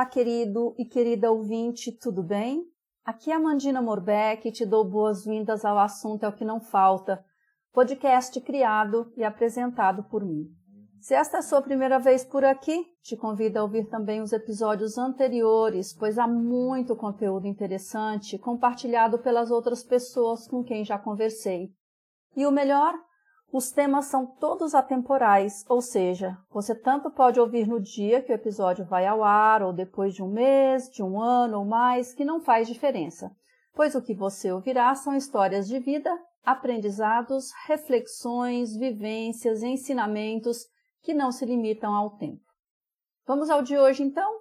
Olá, querido e querida ouvinte, tudo bem? Aqui é a Mandina Morbeck e te dou boas-vindas ao Assunto é o que não falta, podcast criado e apresentado por mim. Se esta é a sua primeira vez por aqui, te convido a ouvir também os episódios anteriores, pois há muito conteúdo interessante compartilhado pelas outras pessoas com quem já conversei. E o melhor, os temas são todos atemporais, ou seja, você tanto pode ouvir no dia que o episódio vai ao ar, ou depois de um mês, de um ano ou mais, que não faz diferença, pois o que você ouvirá são histórias de vida, aprendizados, reflexões, vivências, ensinamentos que não se limitam ao tempo. Vamos ao de hoje então?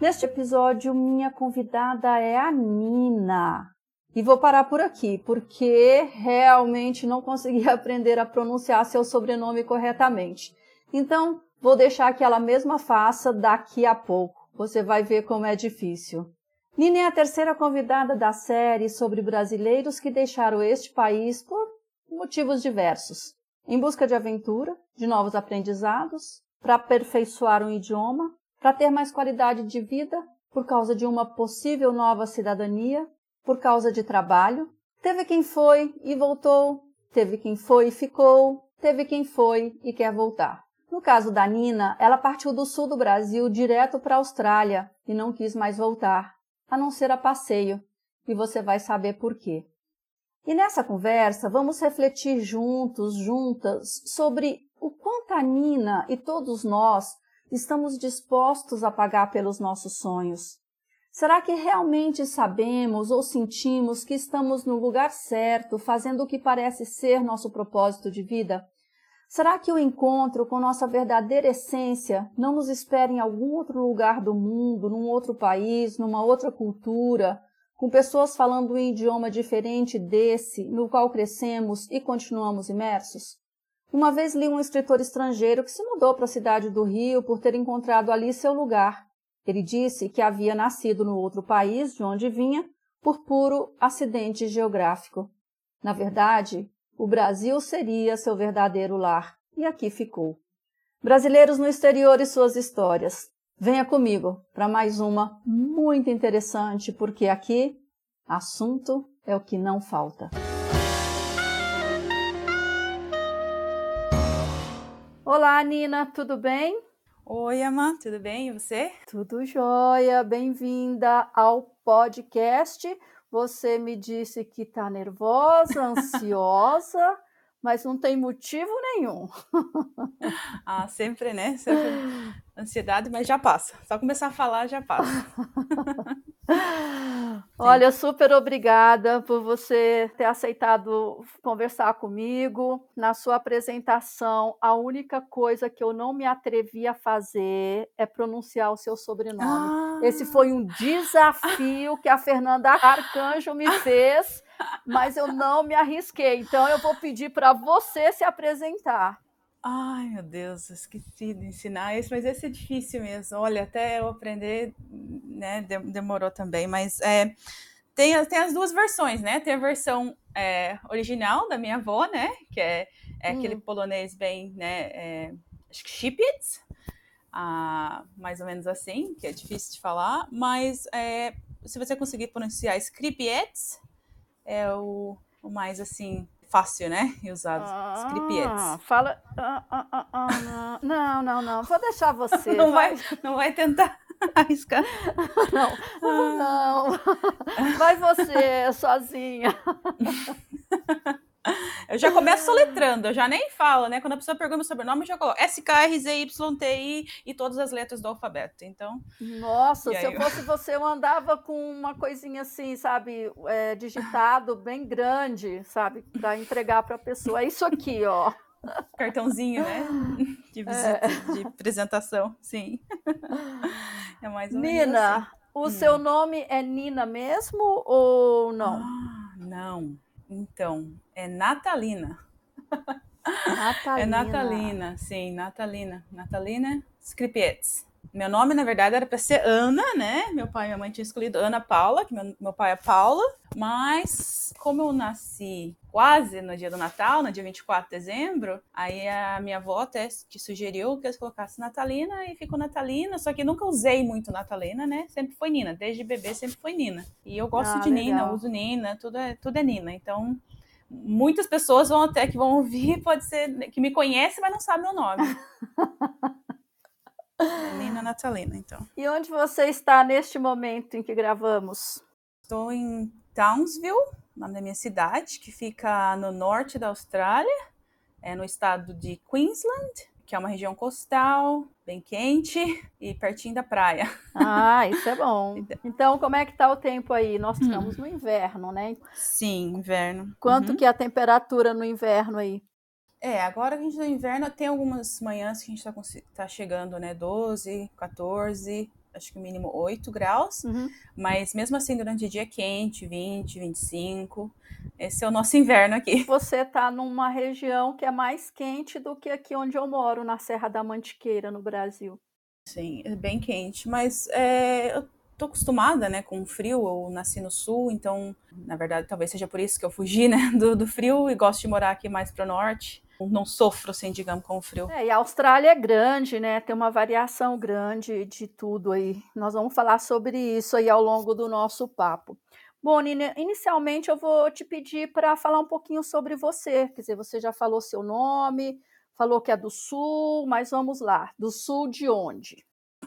Neste episódio, minha convidada é a Nina. E vou parar por aqui, porque realmente não consegui aprender a pronunciar seu sobrenome corretamente. Então, vou deixar que ela mesma faça daqui a pouco. Você vai ver como é difícil. Nina é a terceira convidada da série sobre brasileiros que deixaram este país por motivos diversos. Em busca de aventura, de novos aprendizados, para aperfeiçoar um idioma, para ter mais qualidade de vida, por causa de uma possível nova cidadania, por causa de trabalho. Teve quem foi e voltou, teve quem foi e ficou, teve quem foi e quer voltar. No caso da Nina, ela partiu do sul do Brasil direto para a Austrália e não quis mais voltar, a não ser a passeio, e você vai saber por quê. E nessa conversa, vamos refletir juntos, juntas, sobre o quanto a Nina e todos nós estamos dispostos a pagar pelos nossos sonhos? Será que realmente sabemos ou sentimos que estamos no lugar certo, fazendo o que parece ser nosso propósito de vida? Será que o encontro com nossa verdadeira essência não nos espera em algum outro lugar do mundo, num outro país, numa outra cultura, com pessoas falando um idioma diferente desse no qual crescemos e continuamos imersos? Uma vez li um escritor estrangeiro que se mudou para a cidade do Rio por ter encontrado ali seu lugar. Ele disse que havia nascido no outro país de onde vinha por puro acidente geográfico. Na verdade, o Brasil seria seu verdadeiro lar, e aqui ficou. Brasileiros no exterior e suas histórias. Venha comigo para mais uma muito interessante, porque aqui assunto é o que não falta. Olá, Nina, tudo bem? Oi, Emma, tudo bem? E você? Tudo jóia, bem-vinda ao podcast. Você me disse que está nervosa, ansiosa, mas não tem motivo nenhum. ah, sempre, né? Sempre ansiedade, mas já passa. Só começar a falar já passa. Olha, super obrigada por você ter aceitado conversar comigo. Na sua apresentação, a única coisa que eu não me atrevi a fazer é pronunciar o seu sobrenome. Ah. Esse foi um desafio que a Fernanda Arcanjo me fez, mas eu não me arrisquei. Então, eu vou pedir para você se apresentar. Ai, meu Deus, esqueci de ensinar isso, mas esse é difícil mesmo. Olha, até eu aprender, né, demorou também, mas é, tem, tem as duas versões, né? Tem a versão é, original da minha avó, né, que é, é hum. aquele polonês bem, né, é, acho que Shipitz, ah, mais ou menos assim, que é difícil de falar, mas é, se você conseguir pronunciar Skripietz, é o, o mais assim fácil, né? E usado. Ah, Scripiettes. Fala. Ah, ah, ah, ah, não, não, não. Vou deixar você. Não vai, não vai tentar arriscar. Não, não. Vai você sozinha. Eu já começo soletrando, eu já nem falo, né? Quando a pessoa pergunta o sobrenome, eu já coloco S, K, R, Z, Y, T, I e todas as letras do alfabeto. Então. Nossa, se eu fosse você, eu andava com uma coisinha assim, sabe, é, digitado bem grande, sabe, para entregar para a pessoa. É isso aqui, ó. Cartãozinho, né? De visita, é. de apresentação, sim. É mais ou menos. Nina, assim. o hum. seu nome é Nina mesmo ou não? Ah, não. Então, é Natalina. Natalina. É Natalina, sim, Natalina. Natalina Scripietz. Meu nome, na verdade, era para ser Ana, né? Meu pai e minha mãe tinham escolhido Ana Paula, que meu, meu pai é Paula, mas como eu nasci quase no dia do Natal, no dia 24 de dezembro, aí a minha avó até te sugeriu que eu colocasse Natalina e ficou Natalina, só que nunca usei muito Natalina, né? Sempre foi Nina, desde bebê sempre foi Nina. E eu gosto ah, de legal. Nina, uso Nina, tudo é, tudo é Nina. Então, muitas pessoas vão até que vão ouvir, pode ser que me conhece, mas não sabe meu nome. Nina Natalina, então. E onde você está neste momento em que gravamos? Estou em Townsville, nome da minha cidade, que fica no norte da Austrália, é no estado de Queensland, que é uma região costal, bem quente e pertinho da praia. Ah, isso é bom. Então, como é que está o tempo aí? Nós hum. estamos no inverno, né? Sim, inverno. Quanto uhum. que é a temperatura no inverno aí? É, agora que a gente tá no inverno, tem algumas manhãs que a gente tá, tá chegando, né? 12, 14, acho que o mínimo 8 graus. Uhum. Mas mesmo assim, durante o dia é quente, 20, 25. Esse é o nosso inverno aqui. Você tá numa região que é mais quente do que aqui onde eu moro, na Serra da Mantiqueira, no Brasil. Sim, é bem quente. Mas é, eu tô acostumada, né, com o frio. Eu nasci no sul, então, na verdade, talvez seja por isso que eu fugi, né, do, do frio e gosto de morar aqui mais pro norte não sofro, assim, digamos, com o frio. É, e a Austrália é grande, né? Tem uma variação grande de tudo aí. Nós vamos falar sobre isso aí ao longo do nosso papo. Bom, Nina, inicialmente eu vou te pedir para falar um pouquinho sobre você. Quer dizer, você já falou seu nome, falou que é do Sul, mas vamos lá. Do Sul de onde?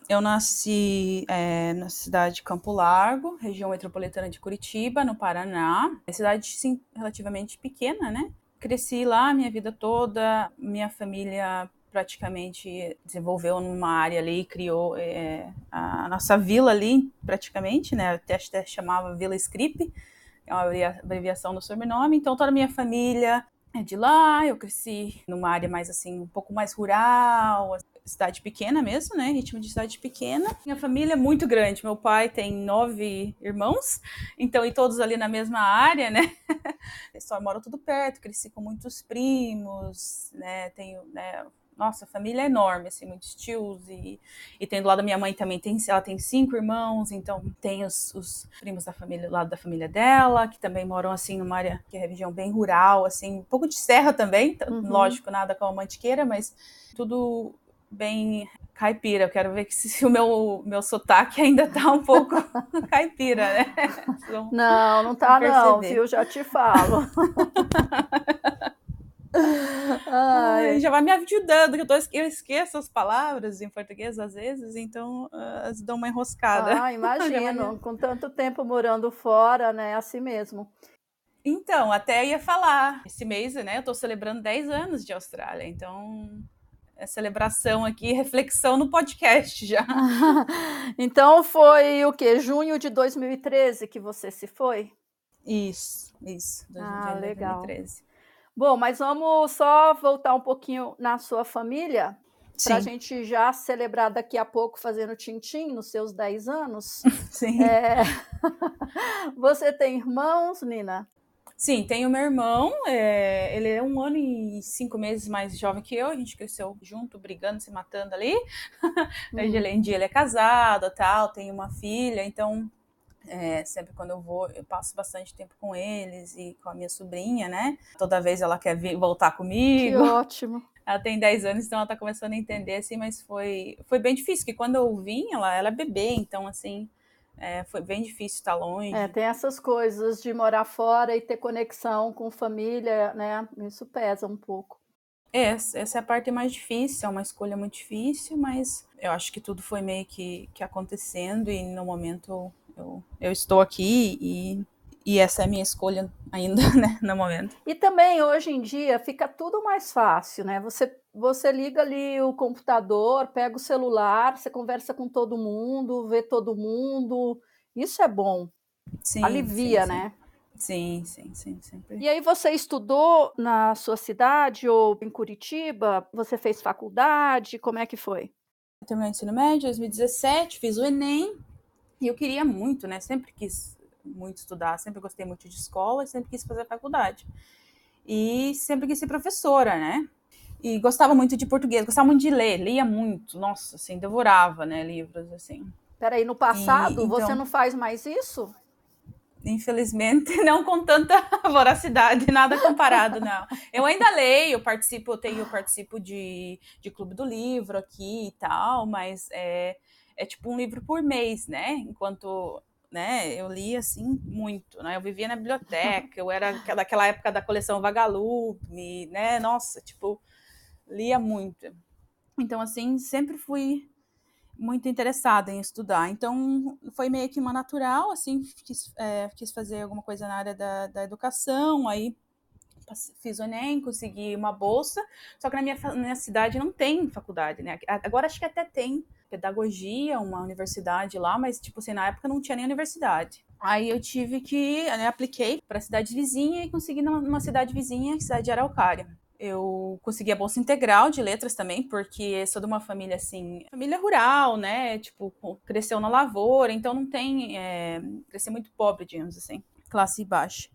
Eu nasci é, na cidade de Campo Largo, região metropolitana de Curitiba, no Paraná. É cidade, sim, relativamente pequena, né? cresci lá minha vida toda, minha família praticamente desenvolveu numa área ali, criou é, a nossa vila ali, praticamente, né? Até, até chamava Vila Scrip, é uma abreviação do sobrenome. Então, toda a minha família é de lá. Eu cresci numa área mais assim, um pouco mais rural, cidade pequena mesmo, né? Ritmo de cidade pequena. Minha família é muito grande. Meu pai tem nove irmãos, então, e todos ali na mesma área, né? Só moram tudo perto, cresci com muitos primos, né? Tenho, né? Nossa, a família é enorme, assim, muitos tios e, e tem do lado da minha mãe também, tem, ela tem cinco irmãos, então tem os, os primos da família, do lado da família dela, que também moram, assim, numa área que é região bem rural, assim, um pouco de serra também, uhum. lógico, nada com a mantiqueira, mas tudo bem caipira. Eu quero ver se, se o meu, meu sotaque ainda tá um pouco caipira, né? não, não tá não, viu? Já te falo. Ai. Já vai me ajudando, que eu, tô, eu esqueço as palavras em português às vezes, então uh, dão uma enroscada. Ah, imagino, com tanto tempo morando fora, né? Assim mesmo. Então, até ia falar. Esse mês, né, eu tô celebrando 10 anos de Austrália, então é celebração aqui, reflexão no podcast já. então foi o que? Junho de 2013 que você se foi? Isso, isso. Ah, legal. 2013. Bom, mas vamos só voltar um pouquinho na sua família, para a gente já celebrar daqui a pouco fazendo tintim nos seus 10 anos. Sim. É... Você tem irmãos, Nina? Sim, tenho meu irmão, é, ele é um ano e cinco meses mais jovem que eu, a gente cresceu junto, brigando, se matando ali. Uhum. Além de ele é casado, tal, tem uma filha, então é, sempre quando eu vou, eu passo bastante tempo com eles e com a minha sobrinha, né? Toda vez ela quer vir, voltar comigo. Que ótimo. Ela tem 10 anos, então ela tá começando a entender, assim, mas foi, foi bem difícil, porque quando eu vim, ela, ela é bebê, então, assim, é, foi bem difícil estar longe. É, tem essas coisas de morar fora e ter conexão com família, né? Isso pesa um pouco. É, essa é a parte mais difícil, é uma escolha muito difícil, mas eu acho que tudo foi meio que, que acontecendo e no momento eu, eu estou aqui e, e essa é a minha escolha ainda, né, no momento. E também hoje em dia fica tudo mais fácil, né? Você você liga ali o computador, pega o celular, você conversa com todo mundo, vê todo mundo. Isso é bom. Sim, Alivia, sim, né? Sim, sim, sim, sempre. E aí você estudou na sua cidade ou em Curitiba? Você fez faculdade? Como é que foi? Eu terminei o ensino médio em 2017, fiz o Enem e eu queria muito, né? Sempre quis muito estudar, sempre gostei muito de escola, sempre quis fazer faculdade. E sempre quis ser professora, né? E gostava muito de português, gostava muito de ler, lia muito, nossa, assim, devorava, né, livros, assim. Peraí, no passado, e, então, você não faz mais isso? Infelizmente, não com tanta voracidade, nada comparado, não. Eu ainda leio, participo, tenho, participo de, de clube do livro aqui e tal, mas é, é tipo um livro por mês, né? Enquanto né, eu li assim muito, né? Eu vivia na biblioteca, eu era daquela época da coleção Vagalume, né? Nossa, tipo, lia muito. Então, assim, sempre fui muito interessada em estudar. Então, foi meio que uma natural, assim, quis, é, quis fazer alguma coisa na área da, da educação, aí fiz o Enem, consegui uma bolsa, só que na minha, na minha cidade não tem faculdade, né? Agora acho que até tem pedagogia, uma universidade lá, mas, tipo assim, na época não tinha nem universidade. Aí eu tive que, né, apliquei para a cidade vizinha e consegui numa cidade vizinha, cidade de Araucária eu consegui a bolsa integral de letras também, porque sou de uma família assim, família rural, né? Tipo, cresceu na lavoura, então não tem. É, cresci muito pobre, digamos assim, classe baixa.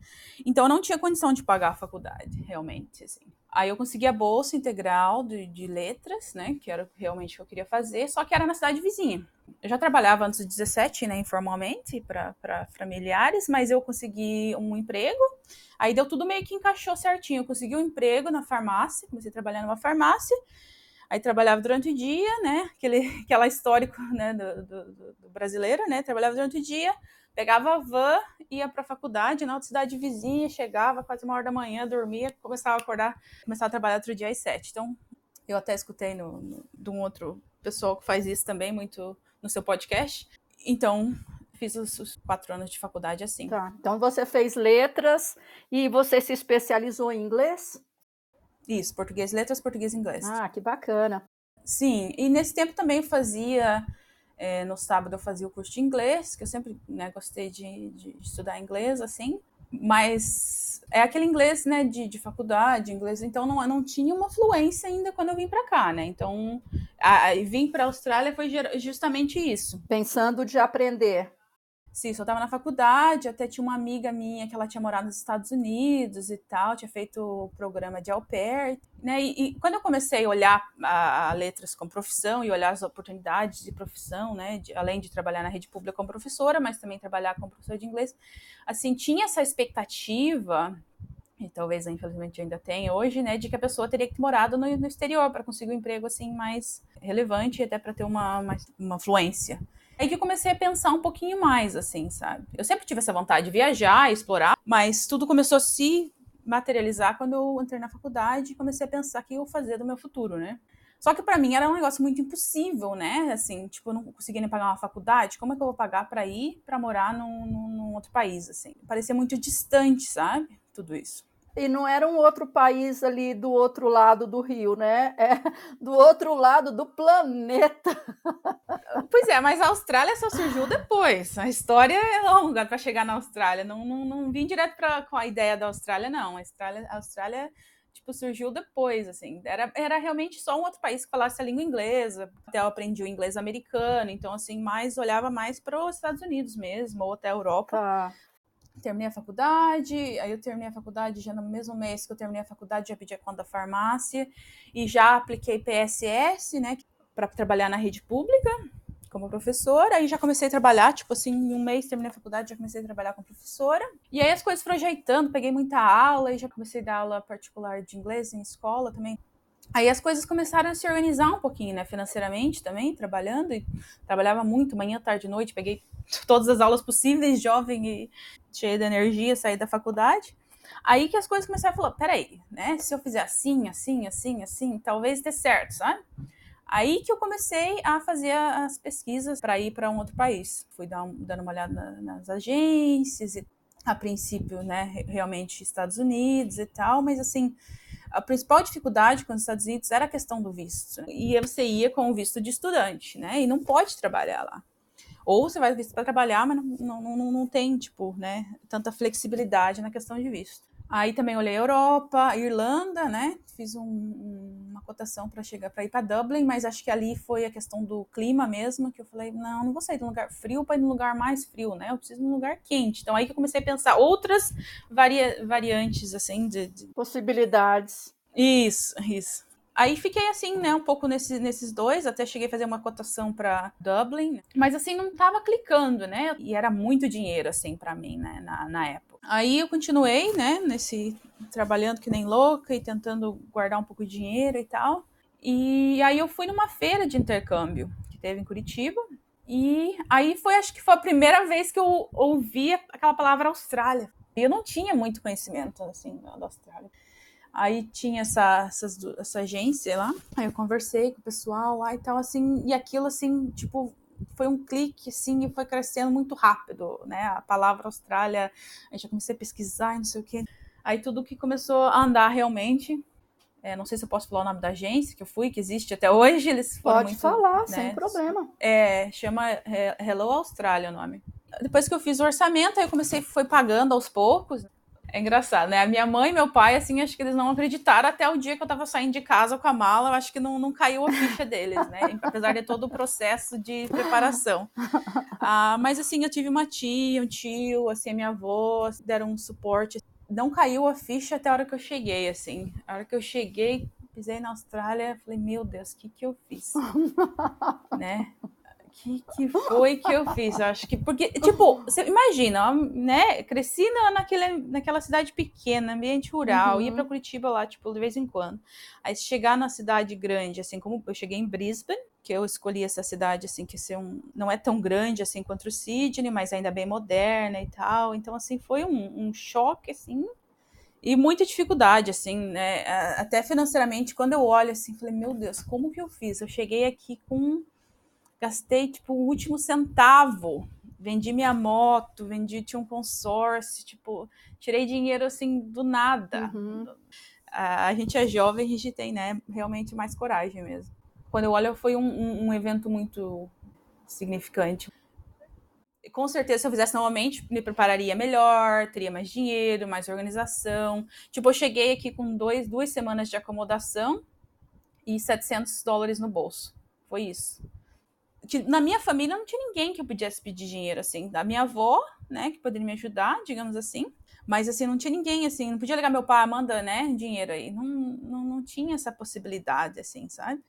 Então eu não tinha condição de pagar a faculdade, realmente, assim. Aí eu consegui a bolsa integral de, de letras, né? Que era realmente o que eu queria fazer, só que era na cidade vizinha. Eu já trabalhava antes dos 17, né, informalmente, para familiares, mas eu consegui um emprego Aí deu tudo meio que encaixou certinho. Eu consegui um emprego na farmácia, comecei a trabalhar numa farmácia. Aí trabalhava durante o dia, né? Aquele, aquela histórico né, do, do, do brasileiro, né? Trabalhava durante o dia, pegava a van, ia para a faculdade na outra cidade vizinha, chegava quase uma hora da manhã, dormia, começava a acordar, começava a trabalhar outro dia às sete. Então, eu até escutei no, no, de um outro pessoal que faz isso também muito no seu podcast. Então, fiz os, os, quatro anos de faculdade assim. Tá. Então você fez letras e você se especializou em inglês? Isso, português, letras, português e inglês. Ah, que bacana. Sim, e nesse tempo também fazia, é, no sábado eu fazia o curso de inglês, que eu sempre né, gostei de, de estudar inglês, assim, mas é aquele inglês, né, de, de faculdade, inglês, então não, não tinha uma fluência ainda quando eu vim para cá, né, então a, a, vim para a Austrália foi justamente isso. Pensando de aprender. Sim, só estava na faculdade, até tinha uma amiga minha que ela tinha morado nos Estados Unidos e tal, tinha feito o programa de au pair, né? E, e quando eu comecei a olhar a, a, letras como profissão e olhar as oportunidades de profissão, né, de, além de trabalhar na rede pública como professora, mas também trabalhar como professora de inglês, assim, tinha essa expectativa e talvez infelizmente ainda tem hoje, né, de que a pessoa teria que morado no, no exterior para conseguir um emprego assim mais relevante e até para ter uma, uma, uma fluência aí que eu comecei a pensar um pouquinho mais, assim, sabe? Eu sempre tive essa vontade de viajar, explorar, mas tudo começou a se materializar quando eu entrei na faculdade e comecei a pensar o que eu fazer do meu futuro, né? Só que para mim era um negócio muito impossível, né? Assim, tipo, eu não conseguia nem pagar uma faculdade, como é que eu vou pagar para ir para morar num, num, outro país, assim? Parecia muito distante, sabe? Tudo isso. E não era um outro país ali do outro lado do rio, né? É do outro lado do planeta. Pois é, mas a Austrália só surgiu depois. A história é longa para chegar na Austrália. Não, não, não vim direto pra, com a ideia da Austrália, não. A Austrália, a Austrália tipo, surgiu depois, assim. Era, era realmente só um outro país que falasse a língua inglesa. Até eu aprendi o inglês americano, então, assim, mais olhava mais para os Estados Unidos mesmo, ou até a Europa. Tá terminei a faculdade, aí eu terminei a faculdade já no mesmo mês que eu terminei a faculdade, já pedi a conta da farmácia e já apliquei PSS, né, para trabalhar na rede pública como professora, aí já comecei a trabalhar, tipo assim, em um mês terminei a faculdade, já comecei a trabalhar como professora. E aí as coisas foram ajeitando, peguei muita aula e já comecei a dar aula particular de inglês em escola também. Aí as coisas começaram a se organizar um pouquinho, né, financeiramente também, trabalhando e trabalhava muito, manhã, tarde, noite, peguei todas as aulas possíveis, jovem e cheia de energia, saí da faculdade. Aí que as coisas começaram a falar, peraí, né? Se eu fizer assim, assim, assim, assim, talvez dê certo, sabe? Aí que eu comecei a fazer as pesquisas para ir para um outro país. Fui dar um, dando uma olhada nas agências e a princípio, né, realmente Estados Unidos e tal, mas assim, a principal dificuldade com os Estados Unidos era a questão do visto. E você ia com o visto de estudante, né? E não pode trabalhar lá. Ou você vai visto para trabalhar, mas não, não, não, não tem, tipo, né, tanta flexibilidade na questão de visto. Aí também olhei Europa, Irlanda, né? Fiz um, uma cotação para chegar para ir para Dublin, mas acho que ali foi a questão do clima mesmo, que eu falei, não, não vou sair de um lugar frio para ir num lugar mais frio, né? Eu preciso de um lugar quente. Então aí que eu comecei a pensar outras varia variantes assim de, de... possibilidades. Isso, isso. Aí fiquei assim, né, um pouco nesse, nesses dois, até cheguei a fazer uma cotação para Dublin, mas assim não tava clicando, né? E era muito dinheiro assim para mim, né, na, na época. Aí eu continuei, né, nesse trabalhando que nem louca e tentando guardar um pouco de dinheiro e tal. E aí eu fui numa feira de intercâmbio que teve em Curitiba. E aí foi, acho que foi a primeira vez que eu ouvi aquela palavra Austrália. Eu não tinha muito conhecimento, assim, da Austrália. Aí tinha essa, essas, essa agência lá, aí eu conversei com o pessoal lá e tal, assim, e aquilo, assim, tipo, foi um clique, assim, e foi crescendo muito rápido, né? A palavra Austrália, a gente já comecei a pesquisar e não sei o quê. Aí tudo que começou a andar realmente, é, não sei se eu posso falar o nome da agência que eu fui, que existe até hoje, eles foram Pode muito, falar, né, sem problema. É, chama Hello Austrália o nome. Depois que eu fiz o orçamento, aí eu comecei, foi pagando aos poucos, é engraçado, né? A minha mãe e meu pai, assim, acho que eles não acreditaram até o dia que eu tava saindo de casa com a mala, eu acho que não, não caiu a ficha deles, né? Apesar de todo o processo de preparação. Ah, mas, assim, eu tive uma tia, um tio, assim, a minha avó, deram um suporte. Não caiu a ficha até a hora que eu cheguei, assim. A hora que eu cheguei, pisei na Austrália, falei, meu Deus, o que que eu fiz? né? Que, que foi que eu fiz? Eu acho que. Porque, tipo, você imagina, né? Cresci na, naquele, naquela cidade pequena, ambiente rural, uhum. ia para Curitiba lá, tipo, de vez em quando. Aí chegar na cidade grande, assim, como eu cheguei em Brisbane, que eu escolhi essa cidade, assim, que ser um, não é tão grande assim quanto o Sydney, mas ainda bem moderna e tal. Então, assim, foi um, um choque, assim, e muita dificuldade, assim, né? Até financeiramente, quando eu olho assim, falei, meu Deus, como que eu fiz? Eu cheguei aqui com gastei tipo o último centavo. Vendi minha moto, vendi, tinha um consórcio, tipo, tirei dinheiro assim do nada. Uhum. A, a, gente é jovem, a gente tem, né, realmente mais coragem mesmo. Quando eu olho, foi um, um, um evento muito significante. Com certeza, se eu fizesse novamente, me prepararia melhor, teria mais dinheiro, mais organização. Tipo, eu cheguei aqui com dois, duas semanas de acomodação e 700 dólares no bolso. Foi isso na minha família não tinha ninguém que eu pudesse pedir dinheiro, assim. Da minha avó, né, que poderia me ajudar, digamos assim. Mas, assim, não tinha ninguém, assim. Não podia ligar meu pai, manda, né, dinheiro aí. Não, não, não tinha essa possibilidade, assim, sabe?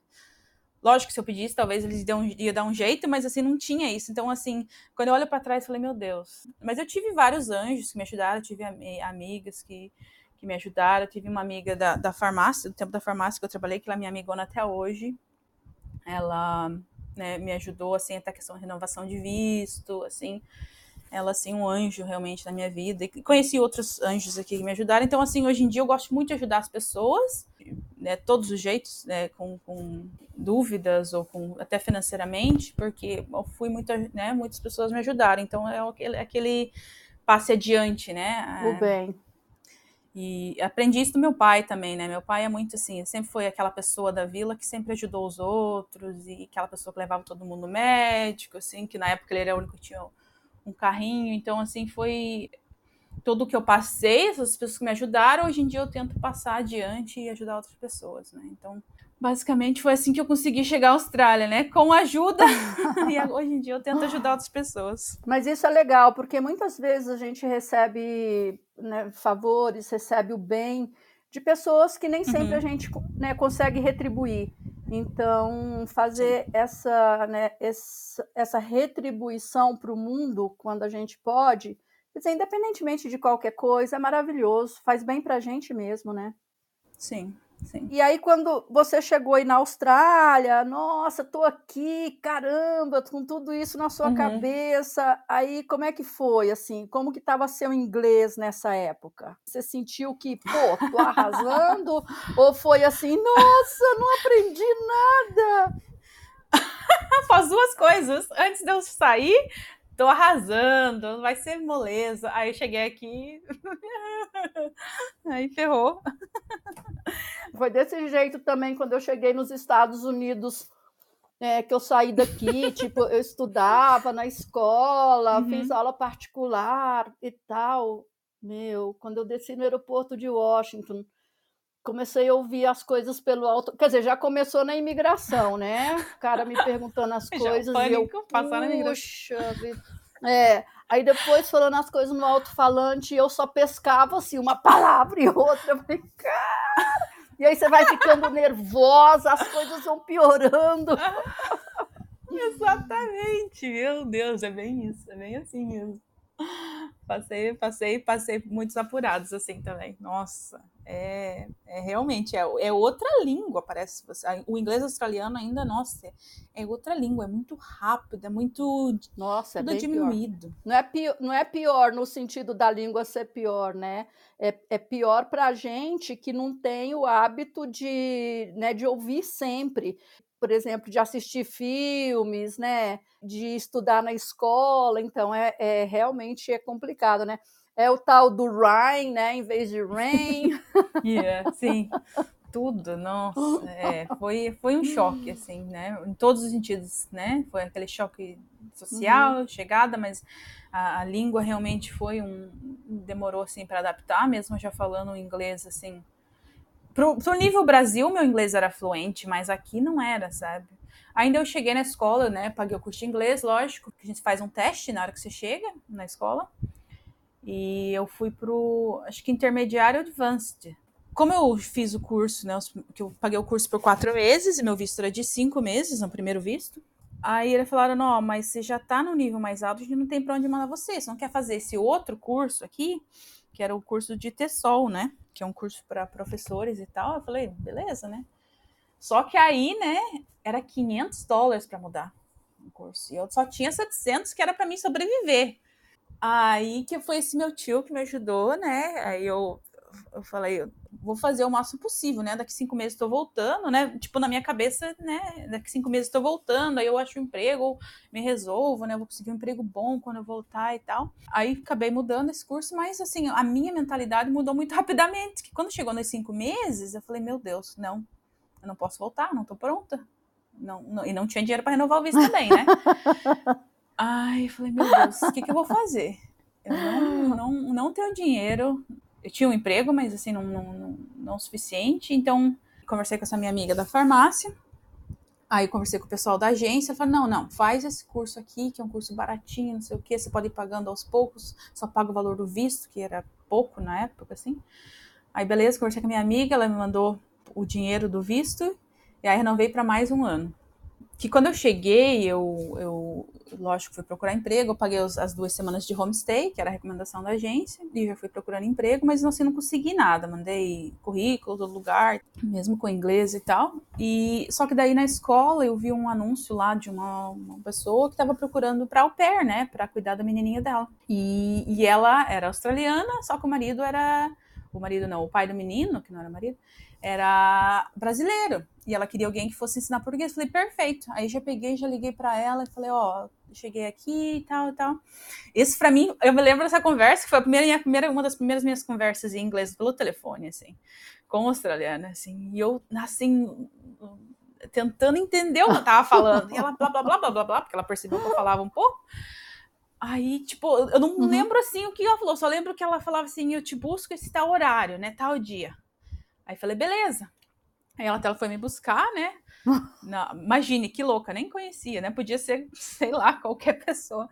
Lógico que se eu pedisse, talvez eles iam, iam dar um jeito, mas, assim, não tinha isso. Então, assim, quando eu olho para trás, eu falei, meu Deus. Mas eu tive vários anjos que me ajudaram, tive amigas que, que me ajudaram. Eu tive uma amiga da, da farmácia, do tempo da farmácia que eu trabalhei, que ela é minha amigona até hoje. Ela né, me ajudou, assim, até a questão de renovação de visto, assim, ela, assim, um anjo realmente na minha vida, e conheci outros anjos aqui que me ajudaram, então, assim, hoje em dia eu gosto muito de ajudar as pessoas, né, todos os jeitos, né, com, com dúvidas ou com, até financeiramente, porque eu fui muito, né, muitas pessoas me ajudaram, então é aquele, aquele passe adiante, né. O bem. E aprendi isso do meu pai também, né? Meu pai é muito assim, sempre foi aquela pessoa da vila que sempre ajudou os outros e aquela pessoa que levava todo mundo médico, assim, que na época ele era o único que tinha um carrinho. Então, assim, foi tudo que eu passei, essas pessoas que me ajudaram, hoje em dia eu tento passar adiante e ajudar outras pessoas, né? Então, basicamente foi assim que eu consegui chegar à Austrália, né? Com ajuda. e hoje em dia eu tento ajudar outras pessoas. Mas isso é legal, porque muitas vezes a gente recebe né, favores, recebe o bem de pessoas que nem sempre uhum. a gente né, consegue retribuir. Então, fazer essa, né, essa, essa retribuição para o mundo quando a gente pode, dizer, independentemente de qualquer coisa, é maravilhoso, faz bem para a gente mesmo, né? Sim. Sim. E aí, quando você chegou aí na Austrália, nossa, tô aqui, caramba, com tudo isso na sua uhum. cabeça. Aí, como é que foi, assim? Como que tava seu inglês nessa época? Você sentiu que, pô, tô arrasando? ou foi assim, nossa, não aprendi nada? Faz duas coisas. Antes de eu sair, tô arrasando, vai ser moleza. Aí eu cheguei aqui, aí ferrou. Foi desse jeito também quando eu cheguei nos Estados Unidos, é, que eu saí daqui, tipo, eu estudava na escola, uhum. fiz aula particular e tal. Meu, quando eu desci no aeroporto de Washington, comecei a ouvir as coisas pelo alto. Quer dizer, já começou na imigração, né? O cara me perguntando as coisas já, e eu, passar puxa, é, aí depois falando as coisas no alto-falante, eu só pescava assim, uma palavra e outra. Eu falei, cara, E aí você vai ficando nervosa, as coisas vão piorando. Exatamente, meu Deus, é bem isso, é bem assim mesmo. Passei, passei, passei muitos apurados assim também. Nossa, é, é realmente é, é outra língua, parece. O inglês australiano ainda, nossa, é, é outra língua, é muito rápido, é muito nossa, é diminuído. Pior. Não é pior, não é pior no sentido da língua ser pior, né? É, é pior para a gente que não tem o hábito de, né, de ouvir sempre por exemplo, de assistir filmes, né, de estudar na escola, então é, é realmente é complicado, né? É o tal do rain, né, em vez de rain. yeah, sim, tudo, nossa, é, foi, foi um choque, assim, né, em todos os sentidos, né, foi aquele choque social, uhum. chegada, mas a, a, língua realmente foi um, demorou, assim, para adaptar, mesmo já falando inglês, assim, Pro, pro nível Brasil, meu inglês era fluente, mas aqui não era, sabe? Ainda eu cheguei na escola, né? Paguei o curso de inglês, lógico, que a gente faz um teste na hora que você chega na escola. E eu fui pro, acho que intermediário advanced. Como eu fiz o curso, né? Que eu paguei o curso por quatro meses e meu visto era de cinco meses, no primeiro visto. Aí eles falaram: não, mas você já tá no nível mais alto, a gente não tem pra onde mandar você. Você não quer fazer esse outro curso aqui? Que era o curso de TESOL, né? que é um curso para professores e tal. Eu falei, beleza, né? Só que aí, né, era 500 dólares para mudar o curso. E eu só tinha 700 que era para mim sobreviver. Aí que foi esse meu tio que me ajudou, né? Aí eu eu falei, eu vou fazer o máximo possível, né? Daqui cinco meses estou voltando, né? Tipo, na minha cabeça, né? Daqui cinco meses estou voltando, aí eu acho um emprego, me resolvo, né? vou conseguir um emprego bom quando eu voltar e tal. Aí acabei mudando esse curso, mas assim, a minha mentalidade mudou muito rapidamente. Que quando chegou nos cinco meses, eu falei, meu Deus, não, eu não posso voltar, não estou pronta. Não, não, e não tinha dinheiro para renovar o visto também, né? Ai, eu falei, meu Deus, o que, que eu vou fazer? Eu não, não, não tenho dinheiro, eu tinha um emprego, mas assim, não, não, não, não o suficiente. Então, conversei com essa minha amiga da farmácia. Aí conversei com o pessoal da agência, falei, não, não, faz esse curso aqui, que é um curso baratinho, não sei o que, você pode ir pagando aos poucos, só paga o valor do visto, que era pouco na época, assim. Aí, beleza, conversei com a minha amiga, ela me mandou o dinheiro do visto, e aí renovei para mais um ano que quando eu cheguei, eu, eu lógico, fui procurar emprego, eu paguei os, as duas semanas de homestay, que era a recomendação da agência, e já fui procurando emprego, mas assim, não consegui nada, mandei currículo do lugar, mesmo com inglês e tal, e só que daí na escola eu vi um anúncio lá de uma, uma pessoa que estava procurando para au pair, né, para cuidar da menininha dela, e, e ela era australiana, só que o marido era, o marido não, o pai do menino, que não era marido, era brasileiro. E ela queria alguém que fosse ensinar português. Falei, perfeito. Aí já peguei, já liguei para ela e falei, ó, oh, cheguei aqui e tal e tal. Isso para mim, eu me lembro dessa conversa, que foi a primeira, minha primeira, uma das primeiras minhas conversas em inglês pelo telefone, assim, com australiana, assim. E eu, assim, tentando entender o que ela tava falando. E ela blá, blá, blá, blá, blá, blá, porque ela percebeu que eu falava um pouco. Aí, tipo, eu não uhum. lembro, assim, o que ela falou. Só lembro que ela falava assim, eu te busco esse tal horário, né, tal dia. Aí falei, beleza. Aí ela, ela foi me buscar, né? Não, imagine, que louca, nem conhecia, né? Podia ser, sei lá, qualquer pessoa.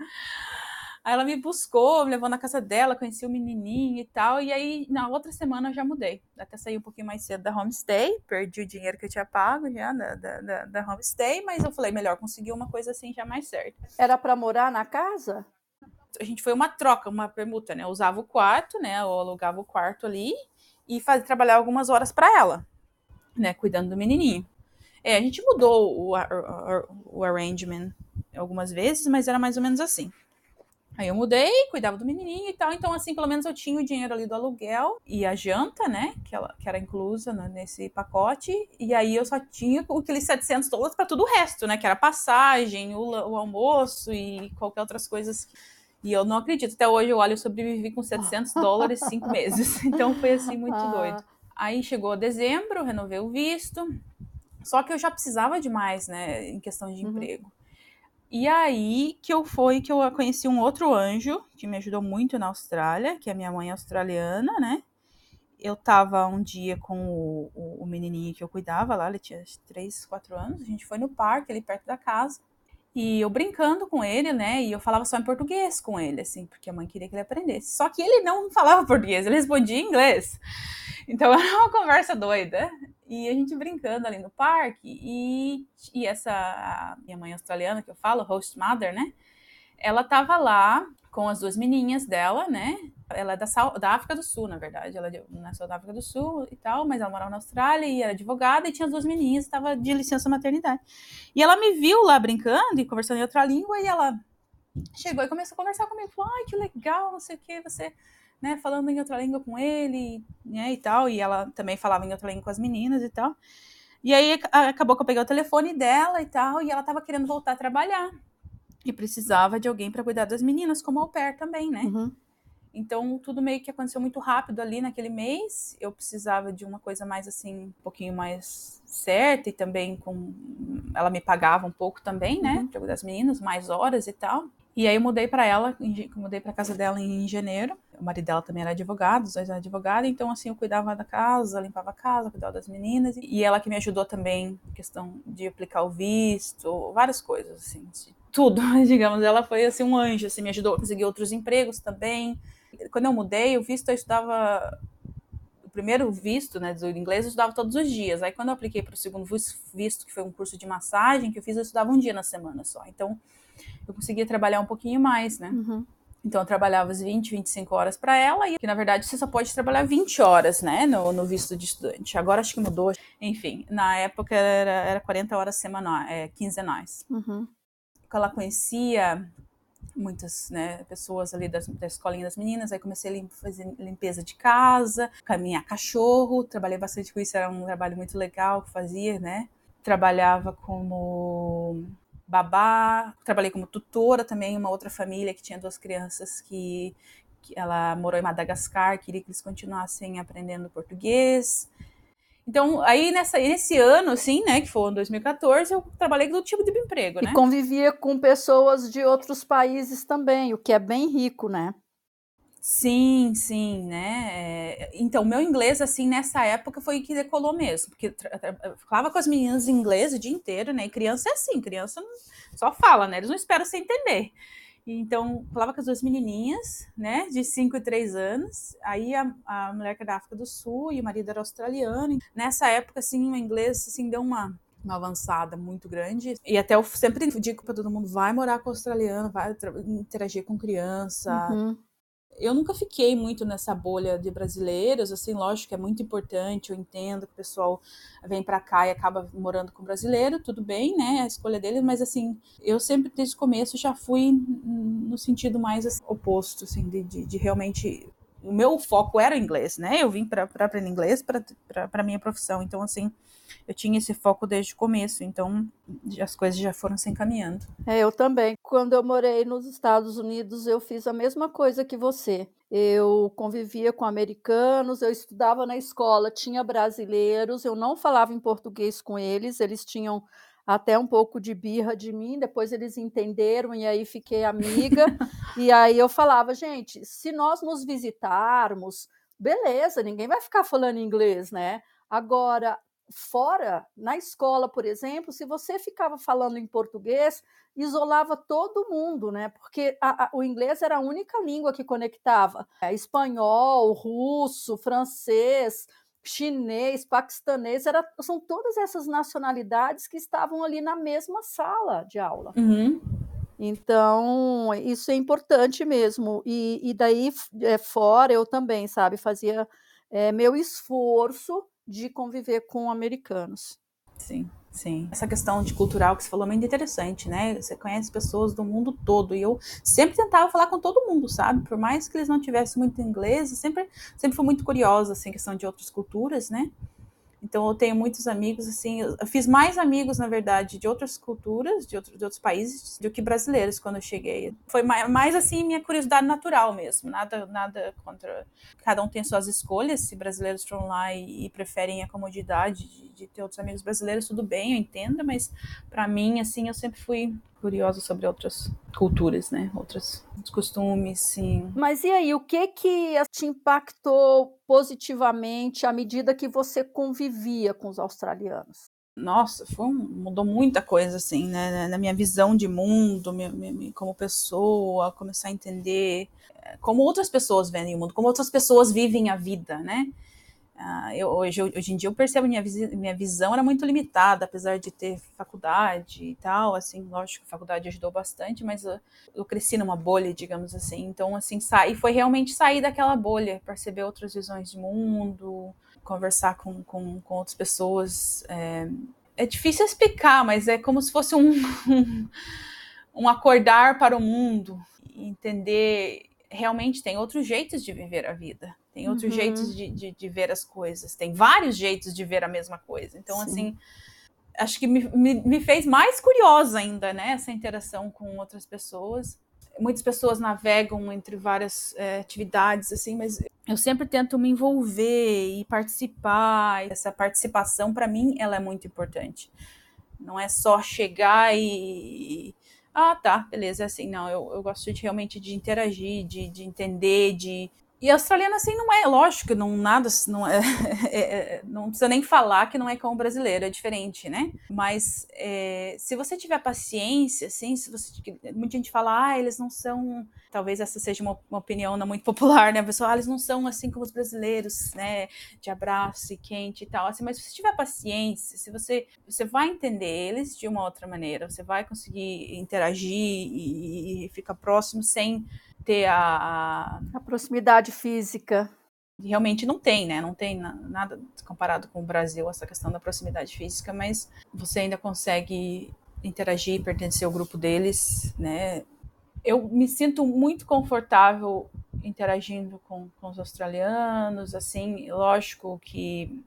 Aí ela me buscou, me levou na casa dela, conheci o menininho e tal. E aí, na outra semana, eu já mudei. Até saí um pouquinho mais cedo da homestay, perdi o dinheiro que eu tinha pago já da, da, da homestay, mas eu falei, melhor conseguir uma coisa assim já mais certa. Era para morar na casa? A gente foi uma troca, uma permuta, né? Eu usava o quarto, né? Eu alugava o quarto ali e fazer trabalhar algumas horas para ela, né, cuidando do menininho. É, a gente mudou o, o, o arrangement algumas vezes, mas era mais ou menos assim. Aí eu mudei, cuidava do menininho e tal, então assim, pelo menos eu tinha o dinheiro ali do aluguel e a janta, né, que, ela, que era inclusa né, nesse pacote, e aí eu só tinha aqueles 700 dólares para tudo o resto, né, que era passagem, o, o almoço e qualquer outras coisas e eu não acredito, até hoje eu olho, eu sobrevivi com 700 dólares cinco meses. Então foi assim muito ah. doido. Aí chegou dezembro, renovei o visto. Só que eu já precisava de mais, né, em questão de uhum. emprego. E aí que eu fui que eu conheci um outro anjo que me ajudou muito na Austrália, que é minha mãe australiana, né? Eu tava um dia com o, o, o menininho que eu cuidava lá, ele tinha 3, 4 anos. A gente foi no parque ali perto da casa. E eu brincando com ele, né? E eu falava só em português com ele, assim, porque a mãe queria que ele aprendesse. Só que ele não falava português, ele respondia em inglês. Então era uma conversa doida. E a gente brincando ali no parque, e, e essa minha mãe australiana, que eu falo, host mother, né? Ela tava lá com as duas menininhas dela, né? Ela é da, da África do Sul, na verdade. Ela é nasceu da África do Sul e tal, mas ela morava na Austrália e era advogada e tinha as duas menininhas, estava de licença maternidade. E ela me viu lá brincando e conversando em outra língua e ela chegou e começou a conversar comigo. Falou, ai, que legal, não sei o que, você, né, falando em outra língua com ele, né, e tal. E ela também falava em outra língua com as meninas e tal. E aí acabou que eu peguei o telefone dela e tal, e ela estava querendo voltar a trabalhar. E precisava de alguém para cuidar das meninas, como au pair também, né? Uhum. Então, tudo meio que aconteceu muito rápido ali naquele mês. Eu precisava de uma coisa mais assim, um pouquinho mais certa e também com. Ela me pagava um pouco também, né? Uhum. Para cuidar das meninas, mais horas e tal. E aí eu mudei para ela, mudei para casa dela em janeiro. O marido dela também era advogado, os dois eram advogados, então assim eu cuidava da casa, limpava a casa, cuidava das meninas e ela que me ajudou também questão de aplicar o visto, várias coisas assim, tudo, digamos. Ela foi assim um anjo, assim, me ajudou a conseguir outros empregos também. Quando eu mudei, o visto eu estudava o primeiro visto, né, do inglês, eu estudava todos os dias. Aí quando eu apliquei para o segundo visto, que foi um curso de massagem que eu fiz, eu estudava um dia na semana só. Então eu conseguia trabalhar um pouquinho mais, né? Uhum. Então eu trabalhava as 20, 25 horas para ela, e que na verdade você só pode trabalhar 20 horas, né, no, no, visto de estudante. Agora acho que mudou. Enfim, na época era, era 40 horas semanais, é, quinzenais. Uhum. Ela conhecia muitas né, pessoas ali das, da escolinha das meninas, aí comecei a fazer limpeza de casa, caminhar cachorro, trabalhei bastante com isso, era um trabalho muito legal que fazia, né? Trabalhava como babá, trabalhei como tutora também, uma outra família que tinha duas crianças que, que ela morou em Madagascar, queria que eles continuassem aprendendo português. Então, aí nessa, nesse ano, assim, né, que foi em 2014, eu trabalhei com tipo de emprego, né? E convivia com pessoas de outros países também, o que é bem rico, né? Sim, sim, né? É, então, meu inglês, assim, nessa época foi que decolou mesmo, porque eu falava com as meninas em inglês o dia inteiro, né? E criança é assim, criança só fala, né? Eles não esperam você entender. Então, falava com as duas menininhas, né, de 5 e 3 anos. Aí a, a mulher que era da África do Sul e o marido era australiano. Nessa época, assim, o inglês, assim, deu uma, uma avançada muito grande. E até eu sempre digo para todo mundo: vai morar com o australiano, vai interagir com criança. Uhum eu nunca fiquei muito nessa bolha de brasileiros, assim, lógico que é muito importante, eu entendo que o pessoal vem para cá e acaba morando com brasileiro, tudo bem, né, a escolha dele, mas assim, eu sempre desde o começo já fui no sentido mais assim, oposto, assim, de, de, de realmente o meu foco era inglês, né? Eu vim para aprender inglês para minha profissão, então assim, eu tinha esse foco desde o começo, então as coisas já foram se encaminhando. É, eu também. Quando eu morei nos Estados Unidos, eu fiz a mesma coisa que você. Eu convivia com americanos, eu estudava na escola, tinha brasileiros, eu não falava em português com eles, eles tinham até um pouco de birra de mim, depois eles entenderam e aí fiquei amiga. e aí eu falava, gente, se nós nos visitarmos, beleza, ninguém vai ficar falando inglês, né? Agora, fora, na escola, por exemplo, se você ficava falando em português, isolava todo mundo, né? Porque a, a, o inglês era a única língua que conectava. É, espanhol, russo, francês, chinês, paquistanês, era, são todas essas nacionalidades que estavam ali na mesma sala de aula. Uhum. Então, isso é importante mesmo. E, e daí, é, fora, eu também, sabe, fazia é, meu esforço de conviver com americanos. Sim, sim. Essa questão de cultural que você falou é muito interessante, né? Você conhece pessoas do mundo todo e eu sempre tentava falar com todo mundo, sabe? Por mais que eles não tivessem muito inglês, sempre, sempre fui muito curiosa, assim, questão de outras culturas, né? Então eu tenho muitos amigos, assim, eu fiz mais amigos, na verdade, de outras culturas, de, outro, de outros países, do que brasileiros quando eu cheguei. Foi mais, mais, assim, minha curiosidade natural mesmo, nada, nada contra. Cada um tem suas escolhas, se brasileiros foram lá e, e preferem a comodidade de, de, ter outros amigos brasileiros, tudo bem, eu entendo, mas para mim, assim, eu sempre fui curiosa sobre outras culturas, né? Outros costumes, sim. Mas e aí, o que que te impactou positivamente à medida que você convivia com os australianos? Nossa, foi, mudou muita coisa, assim, né? Na minha visão de mundo, minha, minha, como pessoa, começar a entender eh, como outras pessoas veem o mundo, como outras pessoas vivem a vida, né? Uh, eu, hoje, hoje em dia eu percebo minha, minha visão era muito limitada, apesar de ter faculdade e tal, assim, lógico a faculdade ajudou bastante, mas eu, eu cresci numa bolha, digamos assim, então, assim, sair, foi realmente sair daquela bolha, perceber outras visões de mundo, conversar com, com, com outras pessoas, é, é difícil explicar, mas é como se fosse um, um acordar para o mundo, entender realmente tem outros jeitos de viver a vida, tem outros uhum. jeitos de, de, de, ver as coisas, tem vários jeitos de ver a mesma coisa. Então, Sim. assim, acho que me, me, me, fez mais curiosa ainda, né, essa interação com outras pessoas. Muitas pessoas navegam entre várias é, atividades, assim, mas eu sempre tento me envolver e participar. Essa participação, para mim, ela é muito importante. Não é só chegar e, ah, tá, beleza, é assim, não, eu, eu gosto de realmente de interagir, de, de entender, de. E australiano, assim, não é, lógico, não nada, não é, é, é, não precisa nem falar que não é como brasileiro, é diferente, né? Mas é, se você tiver paciência, assim, se você, muita gente fala, ah, eles não são talvez essa seja uma, uma, opinião não muito popular, né? A pessoa, ah, eles não são assim como os brasileiros, né? De abraço e quente e tal, assim, mas se você tiver paciência, se você, você vai entender eles de uma outra maneira, você vai conseguir interagir e, e ficar próximo sem ter a, a proximidade física realmente não tem, né? Não tem nada comparado com o Brasil essa questão da proximidade física, mas você ainda consegue interagir, pertencer ao grupo deles, né? eu me sinto muito confortável interagindo com, com os australianos, assim, lógico que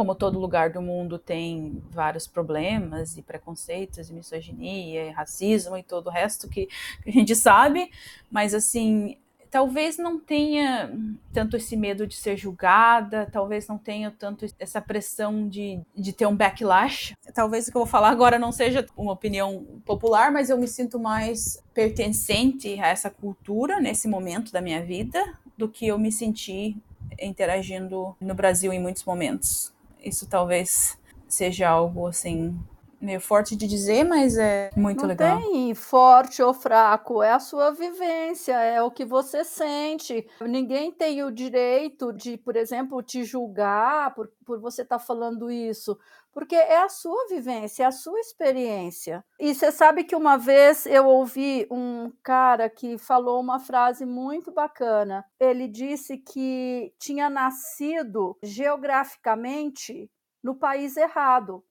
como todo lugar do mundo tem vários problemas e preconceitos e misoginia e racismo e todo o resto que, que a gente sabe, mas assim, talvez não tenha tanto esse medo de ser julgada, talvez não tenha tanto essa pressão de, de ter um backlash. Talvez o que eu vou falar agora não seja uma opinião popular, mas eu me sinto mais pertencente a essa cultura nesse momento da minha vida do que eu me senti interagindo no Brasil em muitos momentos. Isso talvez seja algo assim meio forte de dizer, mas é muito não legal. Tem forte ou fraco, é a sua vivência, é o que você sente. Ninguém tem o direito de, por exemplo, te julgar por, por você estar tá falando isso, porque é a sua vivência, é a sua experiência. E você sabe que uma vez eu ouvi um cara que falou uma frase muito bacana. Ele disse que tinha nascido geograficamente no país errado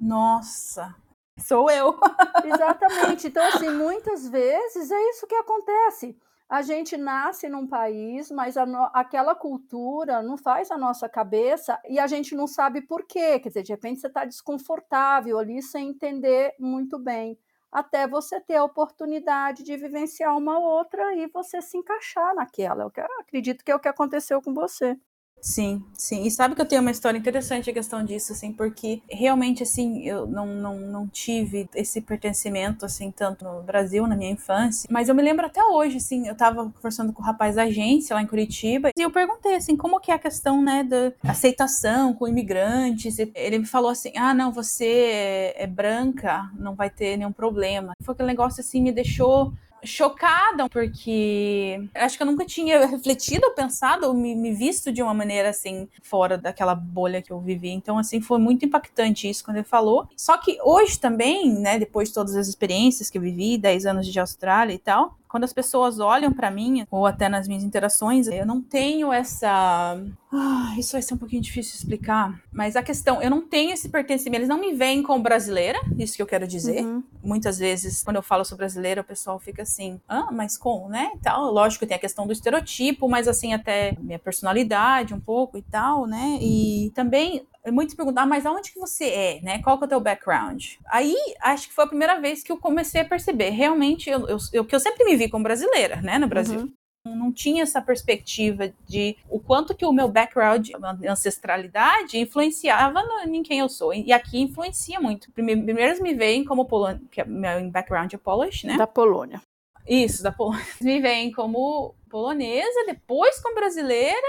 nossa, sou eu. Exatamente. Então, assim, muitas vezes é isso que acontece. A gente nasce num país, mas no... aquela cultura não faz a nossa cabeça e a gente não sabe por quê. Quer dizer, de repente você está desconfortável ali sem entender muito bem. Até você ter a oportunidade de vivenciar uma outra e você se encaixar naquela. Eu acredito que é o que aconteceu com você. Sim, sim. E sabe que eu tenho uma história interessante a questão disso, assim, porque realmente, assim, eu não, não, não tive esse pertencimento, assim, tanto no Brasil, na minha infância. Mas eu me lembro até hoje, assim, eu tava conversando com o rapaz da agência lá em Curitiba e eu perguntei, assim, como que é a questão, né, da aceitação com imigrantes. Ele me falou assim, ah, não, você é, é branca, não vai ter nenhum problema. Foi aquele negócio, assim, me deixou chocada, porque acho que eu nunca tinha refletido ou pensado ou me, me, visto de uma maneira assim, fora daquela bolha que eu vivi. Então, assim, foi muito impactante isso quando ele falou. Só que hoje também, né, depois de todas as experiências que eu vivi, 10 anos de Austrália e tal, quando as pessoas olham para mim, ou até nas minhas interações, eu não tenho essa. Ah, isso vai ser um pouquinho difícil de explicar, mas a questão, eu não tenho esse pertencimento, eles não me veem como brasileira, isso que eu quero dizer. Uhum. Muitas vezes, quando eu falo sou brasileira, o pessoal fica assim, ah, mas como, né? E tal. Lógico tem a questão do estereotipo, mas assim, até minha personalidade um pouco e tal, né? E também muitos perguntam, ah, mas aonde que você é, né? Qual que é o teu background? Aí, acho que foi a primeira vez que eu comecei a perceber. Realmente, eu, eu, eu que eu sempre me vi como brasileira, né, no Brasil. Uhum. Não tinha essa perspectiva de o quanto que o meu background, ancestralidade, influenciava no, em quem eu sou. E aqui influencia muito. Primeiro, primeiro me veem como polônia, que é, meu background é Polish, né? Da Polônia. Isso, da Polônia. Me veem como polonesa, depois como brasileira,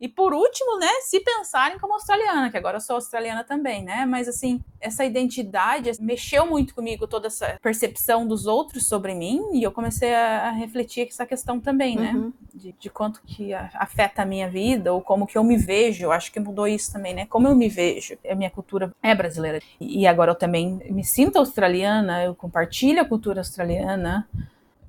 E por último, né, se pensarem como australiana, que agora eu sou australiana também, né? Mas assim, essa identidade mexeu muito comigo, toda essa percepção dos outros sobre mim, e eu comecei a, refletir essa questão também, né? Uhum. De, de, quanto que afeta a minha vida, ou como que eu me vejo. Eu acho que mudou isso também, né? Como eu me vejo. A minha cultura é brasileira. E agora eu também me sinto australiana, eu compartilho a cultura australiana.